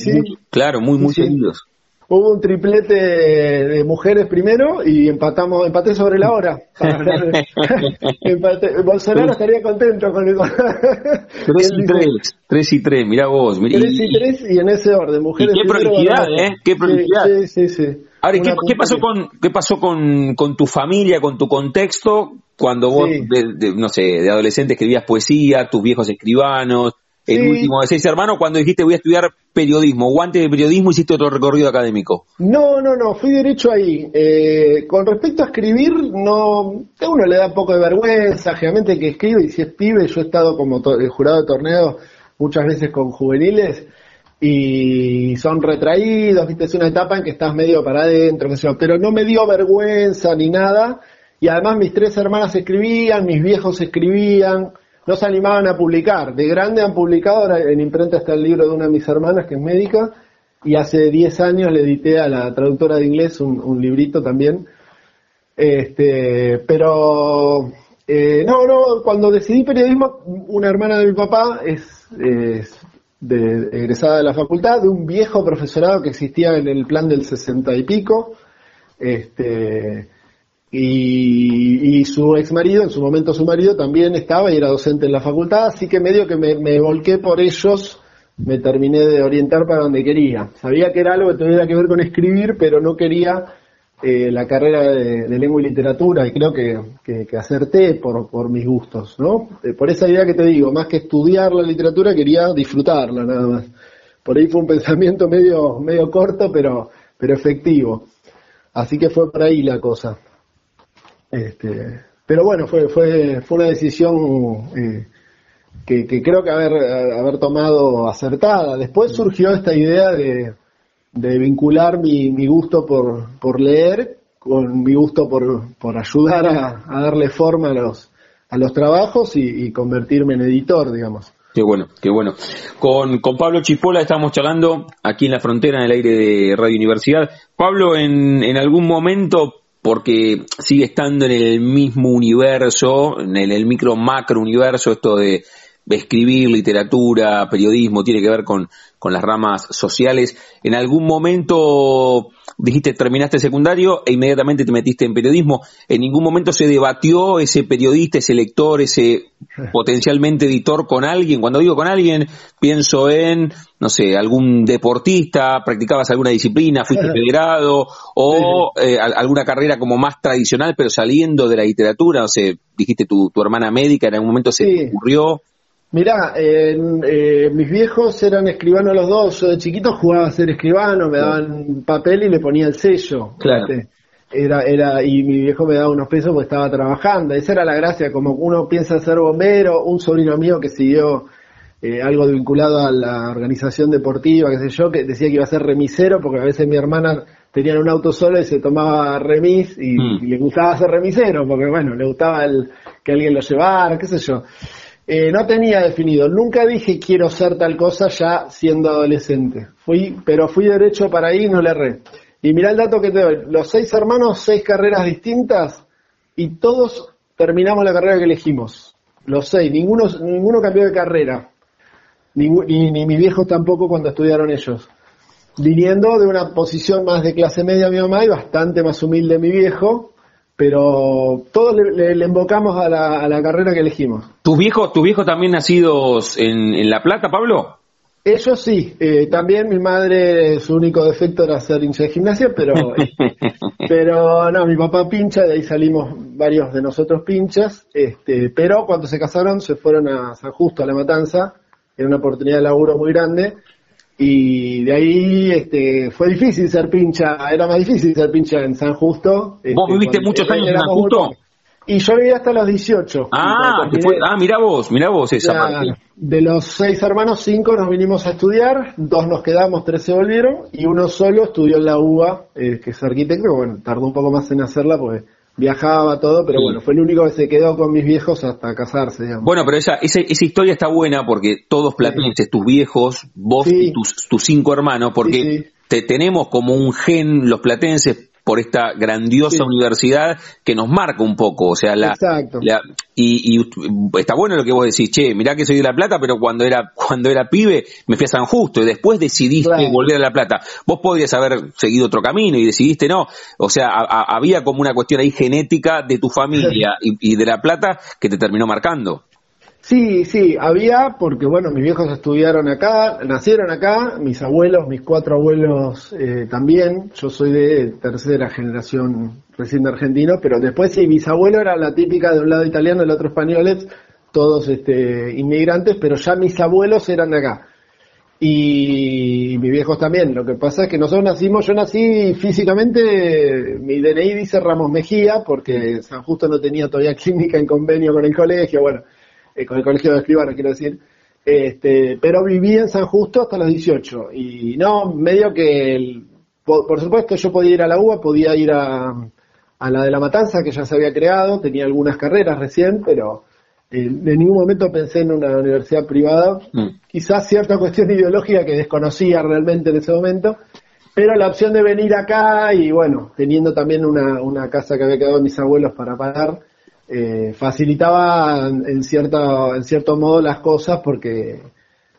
claro, muy, muy seguidos. Hubo un triplete de mujeres primero y empatamos, empaté sobre la hora. Bolsonaro estaría contento con el... tres y tres, tres y tres, mirá vos. tres y tres y en ese orden, mujeres y qué prolijidad, ¿eh? Qué prolijidad. Sí, sí, sí. Ahora, ¿qué, pasó con qué pasó con, con, tu familia, con tu contexto, cuando vos, no sé, de adolescente escribías poesía, tus viejos escribanos, el último de seis hermanos, cuando dijiste voy a estudiar periodismo, o antes de periodismo hiciste otro recorrido académico? No, no, no, fui derecho ahí. Eh, con respecto a escribir, no, a uno le da un poco de vergüenza, generalmente que escribe, y si es pibe, yo he estado como jurado de torneo muchas veces con juveniles, y son retraídos, viste, es una etapa en que estás medio para adentro, pero no me dio vergüenza ni nada, y además mis tres hermanas escribían, mis viejos escribían, no se animaban a publicar, de grande han publicado, en imprenta está el libro de una de mis hermanas que es médica, y hace 10 años le edité a la traductora de inglés un, librito también, este, pero eh, no, no, cuando decidí periodismo, una hermana de mi papá es de, egresada de la facultad, de un viejo profesorado que existía en el plan del sesenta y pico, este, y, su ex marido, en su momento su marido, también estaba y era docente en la facultad, así que medio que me, me volqué por ellos, me terminé de orientar para donde quería. Sabía que era algo que tuviera que ver con escribir, pero no quería eh, la carrera de, lengua y literatura y creo que, que, acerté por, por, mis gustos, ¿no? Eh, por esa idea que te digo, más que estudiar la literatura quería disfrutarla nada más. Por ahí fue un pensamiento medio, medio corto, pero, pero efectivo. Así que fue por ahí la cosa. Este, pero bueno, fue, fue, fue una decisión eh, que, que, creo que haber, haber tomado acertada. Después surgió esta idea de, de vincular mi, mi gusto por, por leer con mi gusto por, por ayudar a, darle forma a los, a los trabajos y, convertirme en editor, digamos. Qué bueno, qué bueno. Con, con Pablo Chispola estamos charlando aquí en la frontera, en el aire de Radio Universidad. Pablo, en, en algún momento, porque sigue estando en el mismo universo, en el micro macro universo, esto de escribir literatura, periodismo, tiene que ver con, con las ramas sociales. En algún momento dijiste terminaste secundario e inmediatamente te metiste en periodismo. En ningún momento se debatió ese periodista, ese lector, ese potencialmente editor con alguien. Cuando digo con alguien, pienso en, no sé, algún deportista, practicabas alguna disciplina, fuiste federado o eh, alguna carrera como más tradicional, pero saliendo de la literatura. No sé, dijiste tu, tu hermana médica, en algún momento se te ocurrió. Mirá, eh, mis viejos eran escribanos los dos. Yo de chiquito jugaba a ser escribano, me daban papel y le ponía el sello. Claro. Era, era, y mi viejo me daba unos pesos porque estaba trabajando. Esa era la gracia, como uno piensa ser bombero, un sobrino mío que siguió eh, algo vinculado a la organización deportiva, qué sé yo, que decía que iba a ser remisero, porque a veces mi hermana tenía un auto solo y se tomaba remis y, mm. le gustaba ser remisero, porque bueno, le gustaba el, que alguien lo llevara, qué sé yo. Eh, no tenía definido, nunca dije quiero ser tal cosa ya siendo adolescente. Fui, pero fui derecho para ahí y no le erré. Y mirá el dato que te doy, los seis hermanos, seis carreras distintas y todos terminamos la carrera que elegimos. Los seis, ninguno, ninguno cambió de carrera. Ni, ni, ni mis viejos tampoco cuando estudiaron ellos. Viniendo de una posición más de clase media mi mamá y bastante más humilde mi viejo, pero todos le, le, invocamos a la, a la, carrera que elegimos. ¿Tus viejos, tu viejo también nacidos en, en La Plata, Pablo? Ellos sí, eh, también mi madre, su único defecto era ser hincha de gimnasia, pero, pero no, mi papá pincha, de ahí salimos varios de nosotros pinchas, este, pero cuando se casaron se fueron a San Justo, a La Matanza, era una oportunidad de laburo muy grande, y de ahí este, fue difícil ser pincha, era más difícil ser pincha en San Justo. ¿Vos este, viviste muchos años en San Justo? Y yo viví hasta los 18. Ah, ah mira vos, mira vos esa parte. De los seis hermanos, cinco nos vinimos a estudiar, dos nos quedamos, tres se volvieron, y uno solo estudió en la UBA, eh, que es arquitecto, bueno, tardó un poco más en hacerla porque viajaba todo, pero bueno, fue el único que se quedó con mis viejos hasta casarse, digamos. Bueno, pero esa, esa, esa historia está buena porque todos platenses, tus viejos, vos y tus, tus cinco hermanos, porque te tenemos como un gen los platenses por esta grandiosa universidad que nos marca un poco, o sea, la, y, y, está bueno lo que vos decís, che, mirá que soy de La Plata, pero cuando era cuando era pibe me fui a San Justo y después decidiste volver a La Plata. Vos podrías haber seguido otro camino y decidiste no, o sea, había como una cuestión ahí genética de tu familia y de La Plata que te terminó marcando. Sí, sí, había, porque bueno, mis viejos estudiaron acá, nacieron acá, mis abuelos, mis cuatro abuelos eh, también, yo soy de tercera generación recién de argentino, pero después sí, mis abuelos eran la típica de un lado italiano, del otro españoles, todos este, inmigrantes, pero ya mis abuelos eran de acá. Y mis viejos también, lo que pasa es que nosotros nacimos, yo nací físicamente, mi DNI dice Ramos Mejía, porque San Justo no tenía todavía clínica en convenio con el colegio, bueno, eh, con el colegio de escribanos, quiero decir. Este, pero viví en San Justo hasta los 18 y no, medio que, por, supuesto yo podía ir a la UBA, podía ir a, a la de la Matanza que ya se había creado, tenía algunas carreras recién, pero eh, en ningún momento pensé en una universidad privada, mm. quizás cierta cuestión ideológica que desconocía realmente en ese momento, pero la opción de venir acá y bueno, teniendo también una, una casa que había quedado mis abuelos para pagar, eh, facilitaba en, cierta, en cierto modo las cosas porque,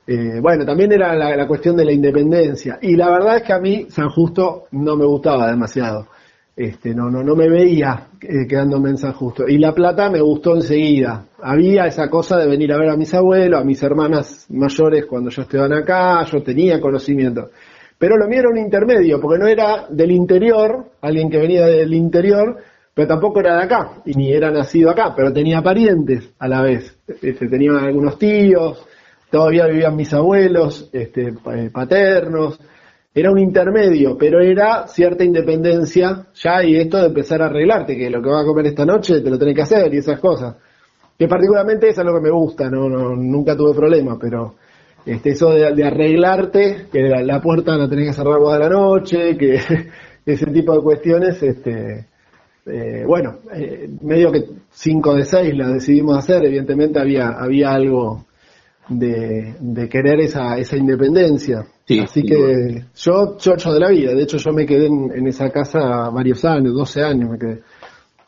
eh, bueno, también era la, cuestión de la independencia. Y la verdad es que a mí San Justo no me gustaba demasiado. Este, no, no, no me veía eh, quedándome en San Justo. Y La Plata me gustó enseguida. Había esa cosa de venir a ver a mis abuelos, a mis hermanas mayores cuando yo estaba acá, yo tenía conocimiento. Pero lo mío era un intermedio, porque no era del interior, alguien que venía del interior, pero tampoco era de acá, y ni era nacido acá, pero tenía parientes a la vez. Este, tenía algunos tíos, todavía vivían mis abuelos este, eh, paternos. Era un intermedio, pero era cierta independencia ya y esto de empezar a arreglarte, que lo que vas a comer esta noche te lo tenés que hacer y esas cosas. Que particularmente eso es lo que me gusta, no, no nunca tuve problemas, pero este, eso de, arreglarte, que la, puerta la tenés que cerrar vos de la noche, que ese tipo de cuestiones, este, eh, bueno, eh, medio que 5 de 6 la decidimos hacer, evidentemente había, había algo, de, de querer esa, esa independencia. Así que yo, chocho de la vida, de hecho yo me quedé en, esa casa varios años, 12 años me quedé.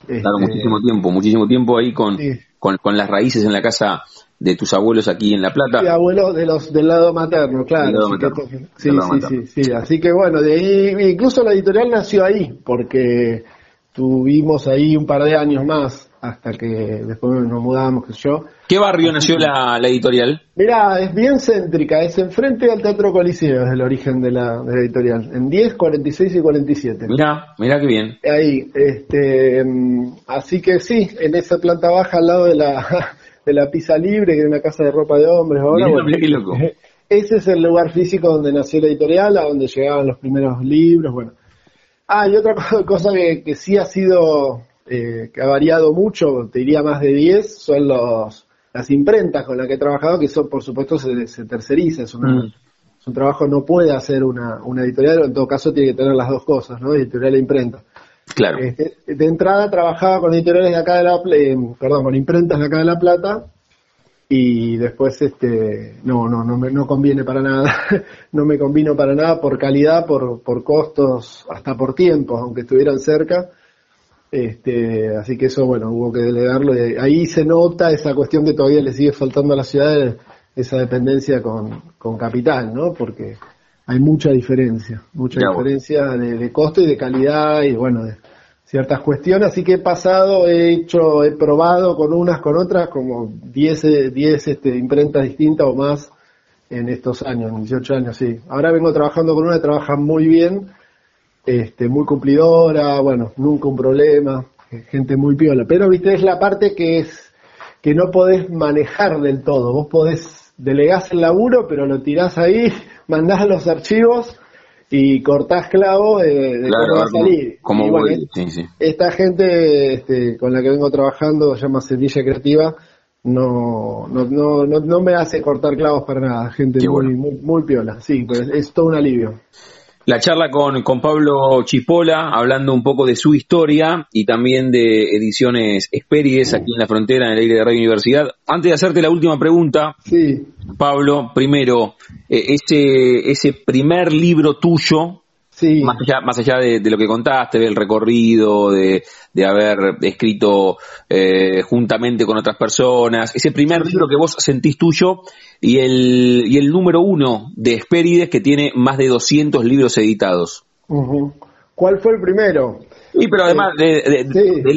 Claro, este, muchísimo tiempo, muchísimo tiempo ahí con, con, con, las raíces en la casa de tus abuelos aquí en La Plata. Sí, abuelos de los, del lado materno, claro. sí, sí, sí, sí, así que bueno, de ahí, incluso la editorial nació ahí, porque tuvimos ahí un par de años más hasta que después nos mudamos, que yo. ¿Qué barrio nació la, editorial? Mirá, es bien céntrica, es enfrente al Teatro Coliseo, es el origen de la, editorial, en 10, 46 y 47. Mirá, mirá qué bien. Ahí, este, mm, así que sí, en esa planta baja al lado de la, de la Pisa Libre, que es una casa de ropa de hombres ahora. qué loco. Ese es el lugar físico donde nació la editorial, a donde llegaban los primeros libros, bueno. Ah, y otra cosa que, que sí ha sido eh, que ha variado mucho, te diría más de 10, son los, las imprentas con las que he trabajado, que son, por supuesto, se, se terceriza, es, una, mm. un trabajo, no puede hacer una, una editorial, en todo caso tiene que tener las dos cosas, ¿no? Editorial e imprenta. Claro. Este, de entrada trabajaba con editoriales de acá de la, eh, perdón, con imprentas de acá de La Plata, y después este no no no me no conviene para nada no me convino para nada por calidad por por costos hasta por tiempo aunque estuvieran cerca este, así que eso, bueno, hubo que delegarlo. ahí se nota esa cuestión que todavía le sigue faltando a la ciudad, esa dependencia con, con capital, ¿no? Porque hay mucha diferencia, mucha diferencia de, costo y de calidad y, bueno, de ciertas cuestiones. Así que he pasado, he hecho, he probado con unas, con otras, como 10, 10 este, imprentas distintas o más en estos años, en 18 años, sí. Ahora vengo trabajando con una que trabaja muy bien este, muy cumplidora, bueno, nunca un problema, gente muy piola. Pero, viste, es la parte que es que no podés manejar del todo. Vos podés, delegás el laburo, pero lo tirás ahí, mandás los archivos y cortás clavo de, cómo va a salir. Esta gente este, con la que vengo trabajando, se llama Semilla Creativa, no, no, no, no, me hace cortar clavos para nada. Gente muy, muy, muy, piola. Sí, pues es todo un alivio la charla con, con Pablo Chipola, hablando un poco de su historia y también de ediciones Esperides aquí en la frontera, en el aire de Radio Universidad. Antes de hacerte la última pregunta, sí. Pablo, primero, eh, ese, ese primer libro tuyo, Sí. Más allá, más allá de, lo que contaste, del recorrido, de, haber escrito eh, juntamente con otras personas, ese primer libro que vos sentís tuyo y el, y el número uno de Esperides que tiene más de 200 libros editados. ¿Cuál fue el primero? Y pero además de,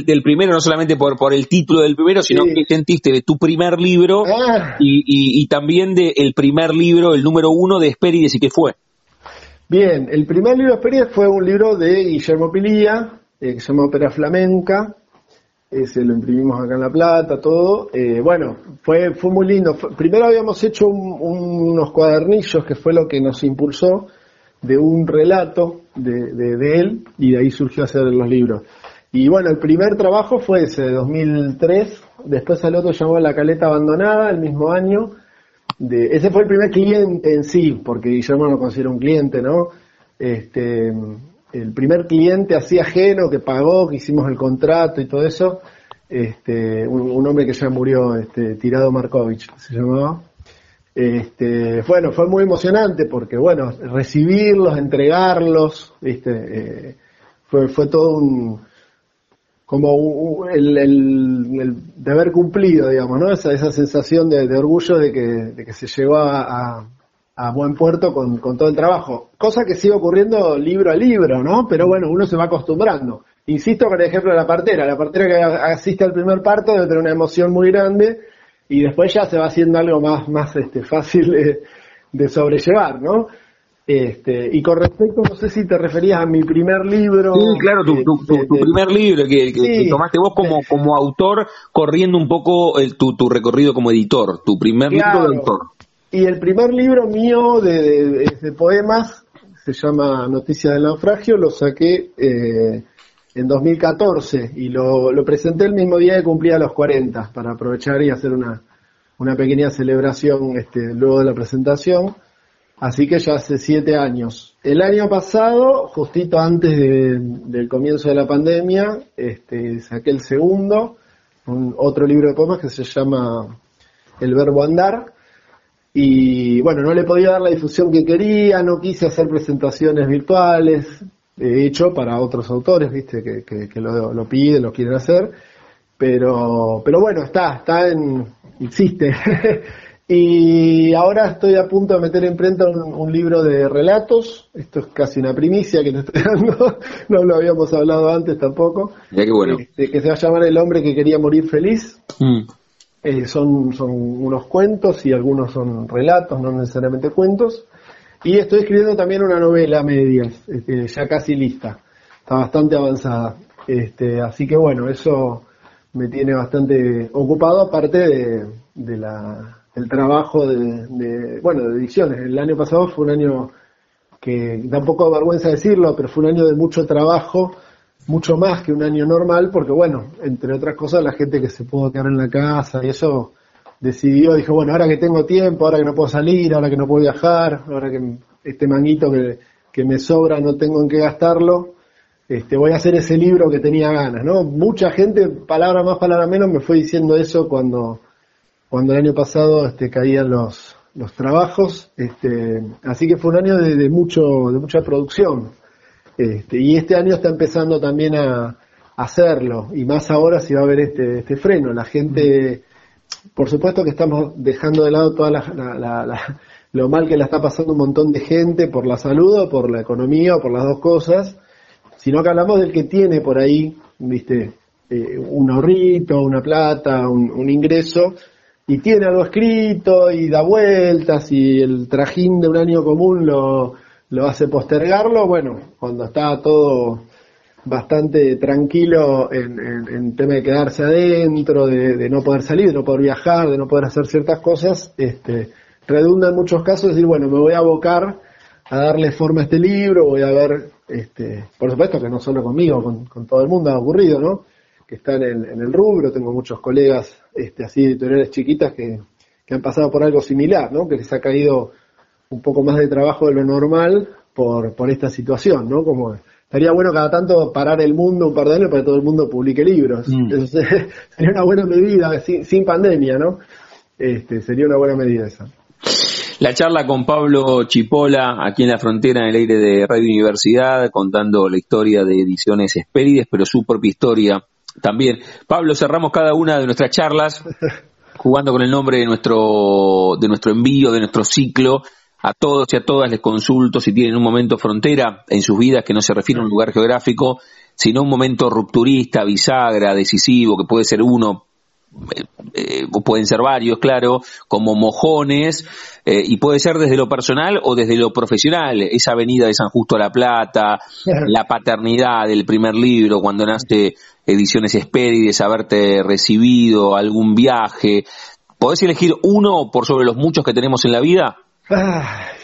del, primero, no solamente por, por el título del primero, sino que sentiste de tu primer libro ah. y, y, y, también del primer libro, el número uno de Esperides y qué fue. Bien, el primer libro de experiencia fue un libro de Guillermo Pilía, eh, que se llama Ópera Flamenca. Ese lo imprimimos acá en La Plata, todo. Eh, bueno, fue, fue muy lindo. primero habíamos hecho unos cuadernillos, que fue lo que nos impulsó, de un relato de, de, él, y de ahí surgió hacer los libros. Y bueno, el primer trabajo fue ese, de 2003. Después al otro llamó La Caleta Abandonada, el mismo año ese fue el primer cliente en sí, porque Guillermo no considera un cliente, ¿no? Este, el primer cliente así ajeno que pagó, que hicimos el contrato y todo eso, este, un, hombre que ya murió, este, Tirado Markovich, se llamaba. Este, bueno, fue muy emocionante porque, bueno, recibirlos, entregarlos, ¿viste? Eh, fue, fue todo un, como el, el, de haber cumplido, digamos, ¿no? Esa, esa sensación de, orgullo de que, de que, se llegó a, a, buen puerto con, con, todo el trabajo. Cosa que sigue ocurriendo libro a libro, ¿no? Pero bueno, uno se va acostumbrando. Insisto con el ejemplo de la partera. La partera que asiste al primer parto debe tener una emoción muy grande y después ya se va haciendo algo más, más este, fácil de, de sobrellevar, ¿no? Este, y con respecto, no sé si te referías a mi primer libro. Sí, claro, tu, tu, tu, este, primer libro que, tomaste vos como, como autor, corriendo un poco el, tu, recorrido como editor, tu primer libro de autor. Y el primer libro mío de, de, poemas se llama Noticias del Naufragio, lo saqué eh, en 2014 y lo, lo presenté el mismo día que cumplía los 40 para aprovechar y hacer una, una pequeña celebración este, luego de la presentación. Así que ya hace siete años. El año pasado, justito antes del comienzo de la pandemia, este, saqué el segundo, un, otro libro de poemas que se llama El verbo andar, y bueno, no le podía dar la difusión que quería, no quise hacer presentaciones virtuales, he hecho para otros autores, viste, que, que, lo, lo, piden, lo quieren hacer, pero, pero bueno, está, está en, existe. y ahora estoy a punto de meter en prenta un, libro de relatos, esto es casi una primicia que te estoy dando, no lo habíamos hablado antes tampoco, bueno. Este, que se va a llamar El hombre que quería morir feliz. Mm. Eh, son, son unos cuentos y algunos son relatos, no necesariamente cuentos. Y estoy escribiendo también una novela a medias, este, ya casi lista, está bastante avanzada. Este, así que bueno, eso me tiene bastante ocupado, aparte de, de la, del trabajo de, de, bueno, de ediciones. El año pasado fue un año que da un poco de vergüenza decirlo, pero fue un año de mucho trabajo mucho más que un año normal, porque bueno, entre otras cosas la gente que se pudo quedar en la casa y eso decidió, dijo, bueno, ahora que tengo tiempo, ahora que no puedo salir, ahora que no puedo viajar, ahora que este manguito que, que me sobra no tengo en qué gastarlo, este, voy a hacer ese libro que tenía ganas, ¿no? Mucha gente, palabra más, palabra menos, me fue diciendo eso cuando, cuando el año pasado este, caían los, los trabajos, este, así que fue un año de, de mucho, de mucha producción. Este, y este año está empezando también a, hacerlo, y más ahora si va a haber este, este freno. La gente, por supuesto que estamos dejando de lado toda la, lo mal que la está pasando un montón de gente por la salud o por la economía o por las dos cosas, sino que hablamos del que tiene por ahí, viste, eh, un ahorrito, una plata, un, ingreso, y tiene algo escrito y da vueltas y el trajín de un año común lo, lo hace postergarlo, bueno, cuando está todo bastante tranquilo en, en, tema de quedarse adentro, de, no poder salir, de no poder viajar, de no poder hacer ciertas cosas, este, redunda en muchos casos decir, bueno, me voy a abocar a darle forma a este libro, voy a ver, este, por supuesto que no solo conmigo, con, todo el mundo ha ocurrido, ¿no? Que están en, en el rubro, tengo muchos colegas, este, así editoriales chiquitas que, que han pasado por algo similar, ¿no? Que les ha caído un poco más de trabajo de lo normal por, por esta situación, ¿no? Como estaría bueno cada tanto parar el mundo un par de años para que todo el mundo publique libros. Mm. Eso sería una buena medida, sin, pandemia, ¿no? Este, sería una buena medida esa. La charla con Pablo Chipola, aquí en la frontera, en el aire de Radio Universidad, contando la historia de Ediciones Espérides, pero su propia historia también. Pablo, cerramos cada una de nuestras charlas jugando con el nombre de nuestro, de nuestro envío, de nuestro ciclo, a todos y a todas les consulto si tienen un momento frontera en sus vidas que no se refiere a un lugar geográfico, sino un momento rupturista, bisagra, decisivo, que puede ser uno, eh, pueden ser varios, claro, como mojones, eh, y puede ser desde lo personal o desde lo profesional, esa avenida de San Justo a La Plata, la paternidad del primer libro, cuando nace Ediciones Espérides, haberte recibido, algún viaje. ¿Podés elegir uno por sobre los muchos que tenemos en la vida? Ay,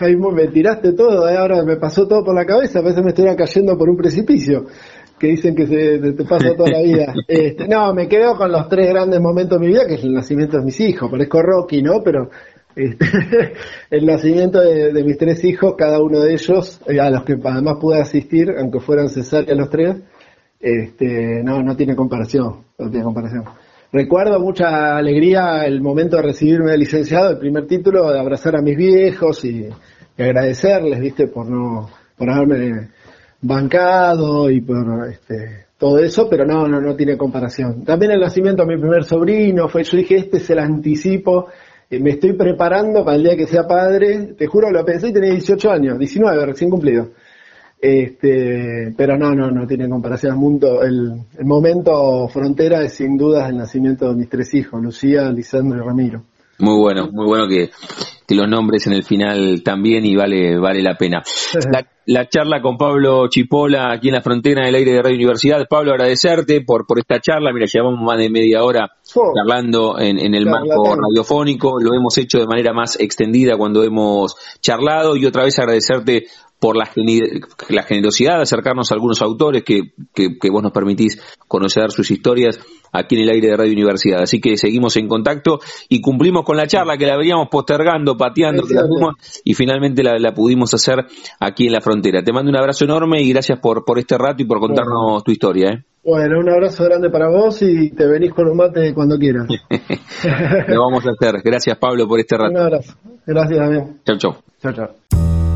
ahí me tiraste todo, eh, ahora me pasó todo por la cabeza, a veces me estoy cayendo por un precipicio, que dicen que se te pasa toda la vida. Este, no, me quedo con los tres grandes momentos de mi vida, que es el nacimiento de mis hijos, parezco Rocky, ¿no? Pero este, el nacimiento de, mis tres hijos, cada uno de ellos, eh, a los que además pude asistir, aunque fueran cesáreas los tres, este, no, no tiene comparación, no tiene comparación. Recuerdo mucha alegría el momento de recibirme de licenciado, el primer título, de abrazar a mis viejos y, agradecerles, viste, por no, por haberme bancado y por este, todo eso, pero no, no, no tiene comparación. También el nacimiento de mi primer sobrino fue, yo dije, este es el anticipo, eh, me estoy preparando para el día que sea padre, te juro, lo pensé y tenía 18 años, 19 recién cumplido. Este, pero no, no, no tiene comparación al mundo. El, momento frontera es sin duda el nacimiento de mis tres hijos, Lucía, Lisandro y Ramiro. Muy bueno, muy bueno que, que los nombres en el final también y vale, vale la pena. La, charla con Pablo Chipola aquí en la frontera del aire de Radio Universidad. Pablo, agradecerte por, por esta charla. Mira, llevamos más de media hora oh. charlando en, en el marco radiofónico. Lo hemos hecho de manera más extendida cuando hemos charlado y otra vez agradecerte por la, la generosidad de acercarnos a algunos autores que, que, vos nos permitís conocer sus historias aquí en el aire de Radio Universidad. Así que seguimos en contacto y cumplimos con la charla que la veníamos postergando, pateando, y finalmente la, pudimos hacer aquí en la frontera. Te mando un abrazo enorme y gracias por, por este rato y por contarnos tu historia. ¿eh? Bueno, un abrazo grande para vos y te venís con un mate cuando quieras. Lo vamos a hacer. Gracias, Pablo, por este rato. Un abrazo. Gracias, Damián. Chau, chau. Chao, chao.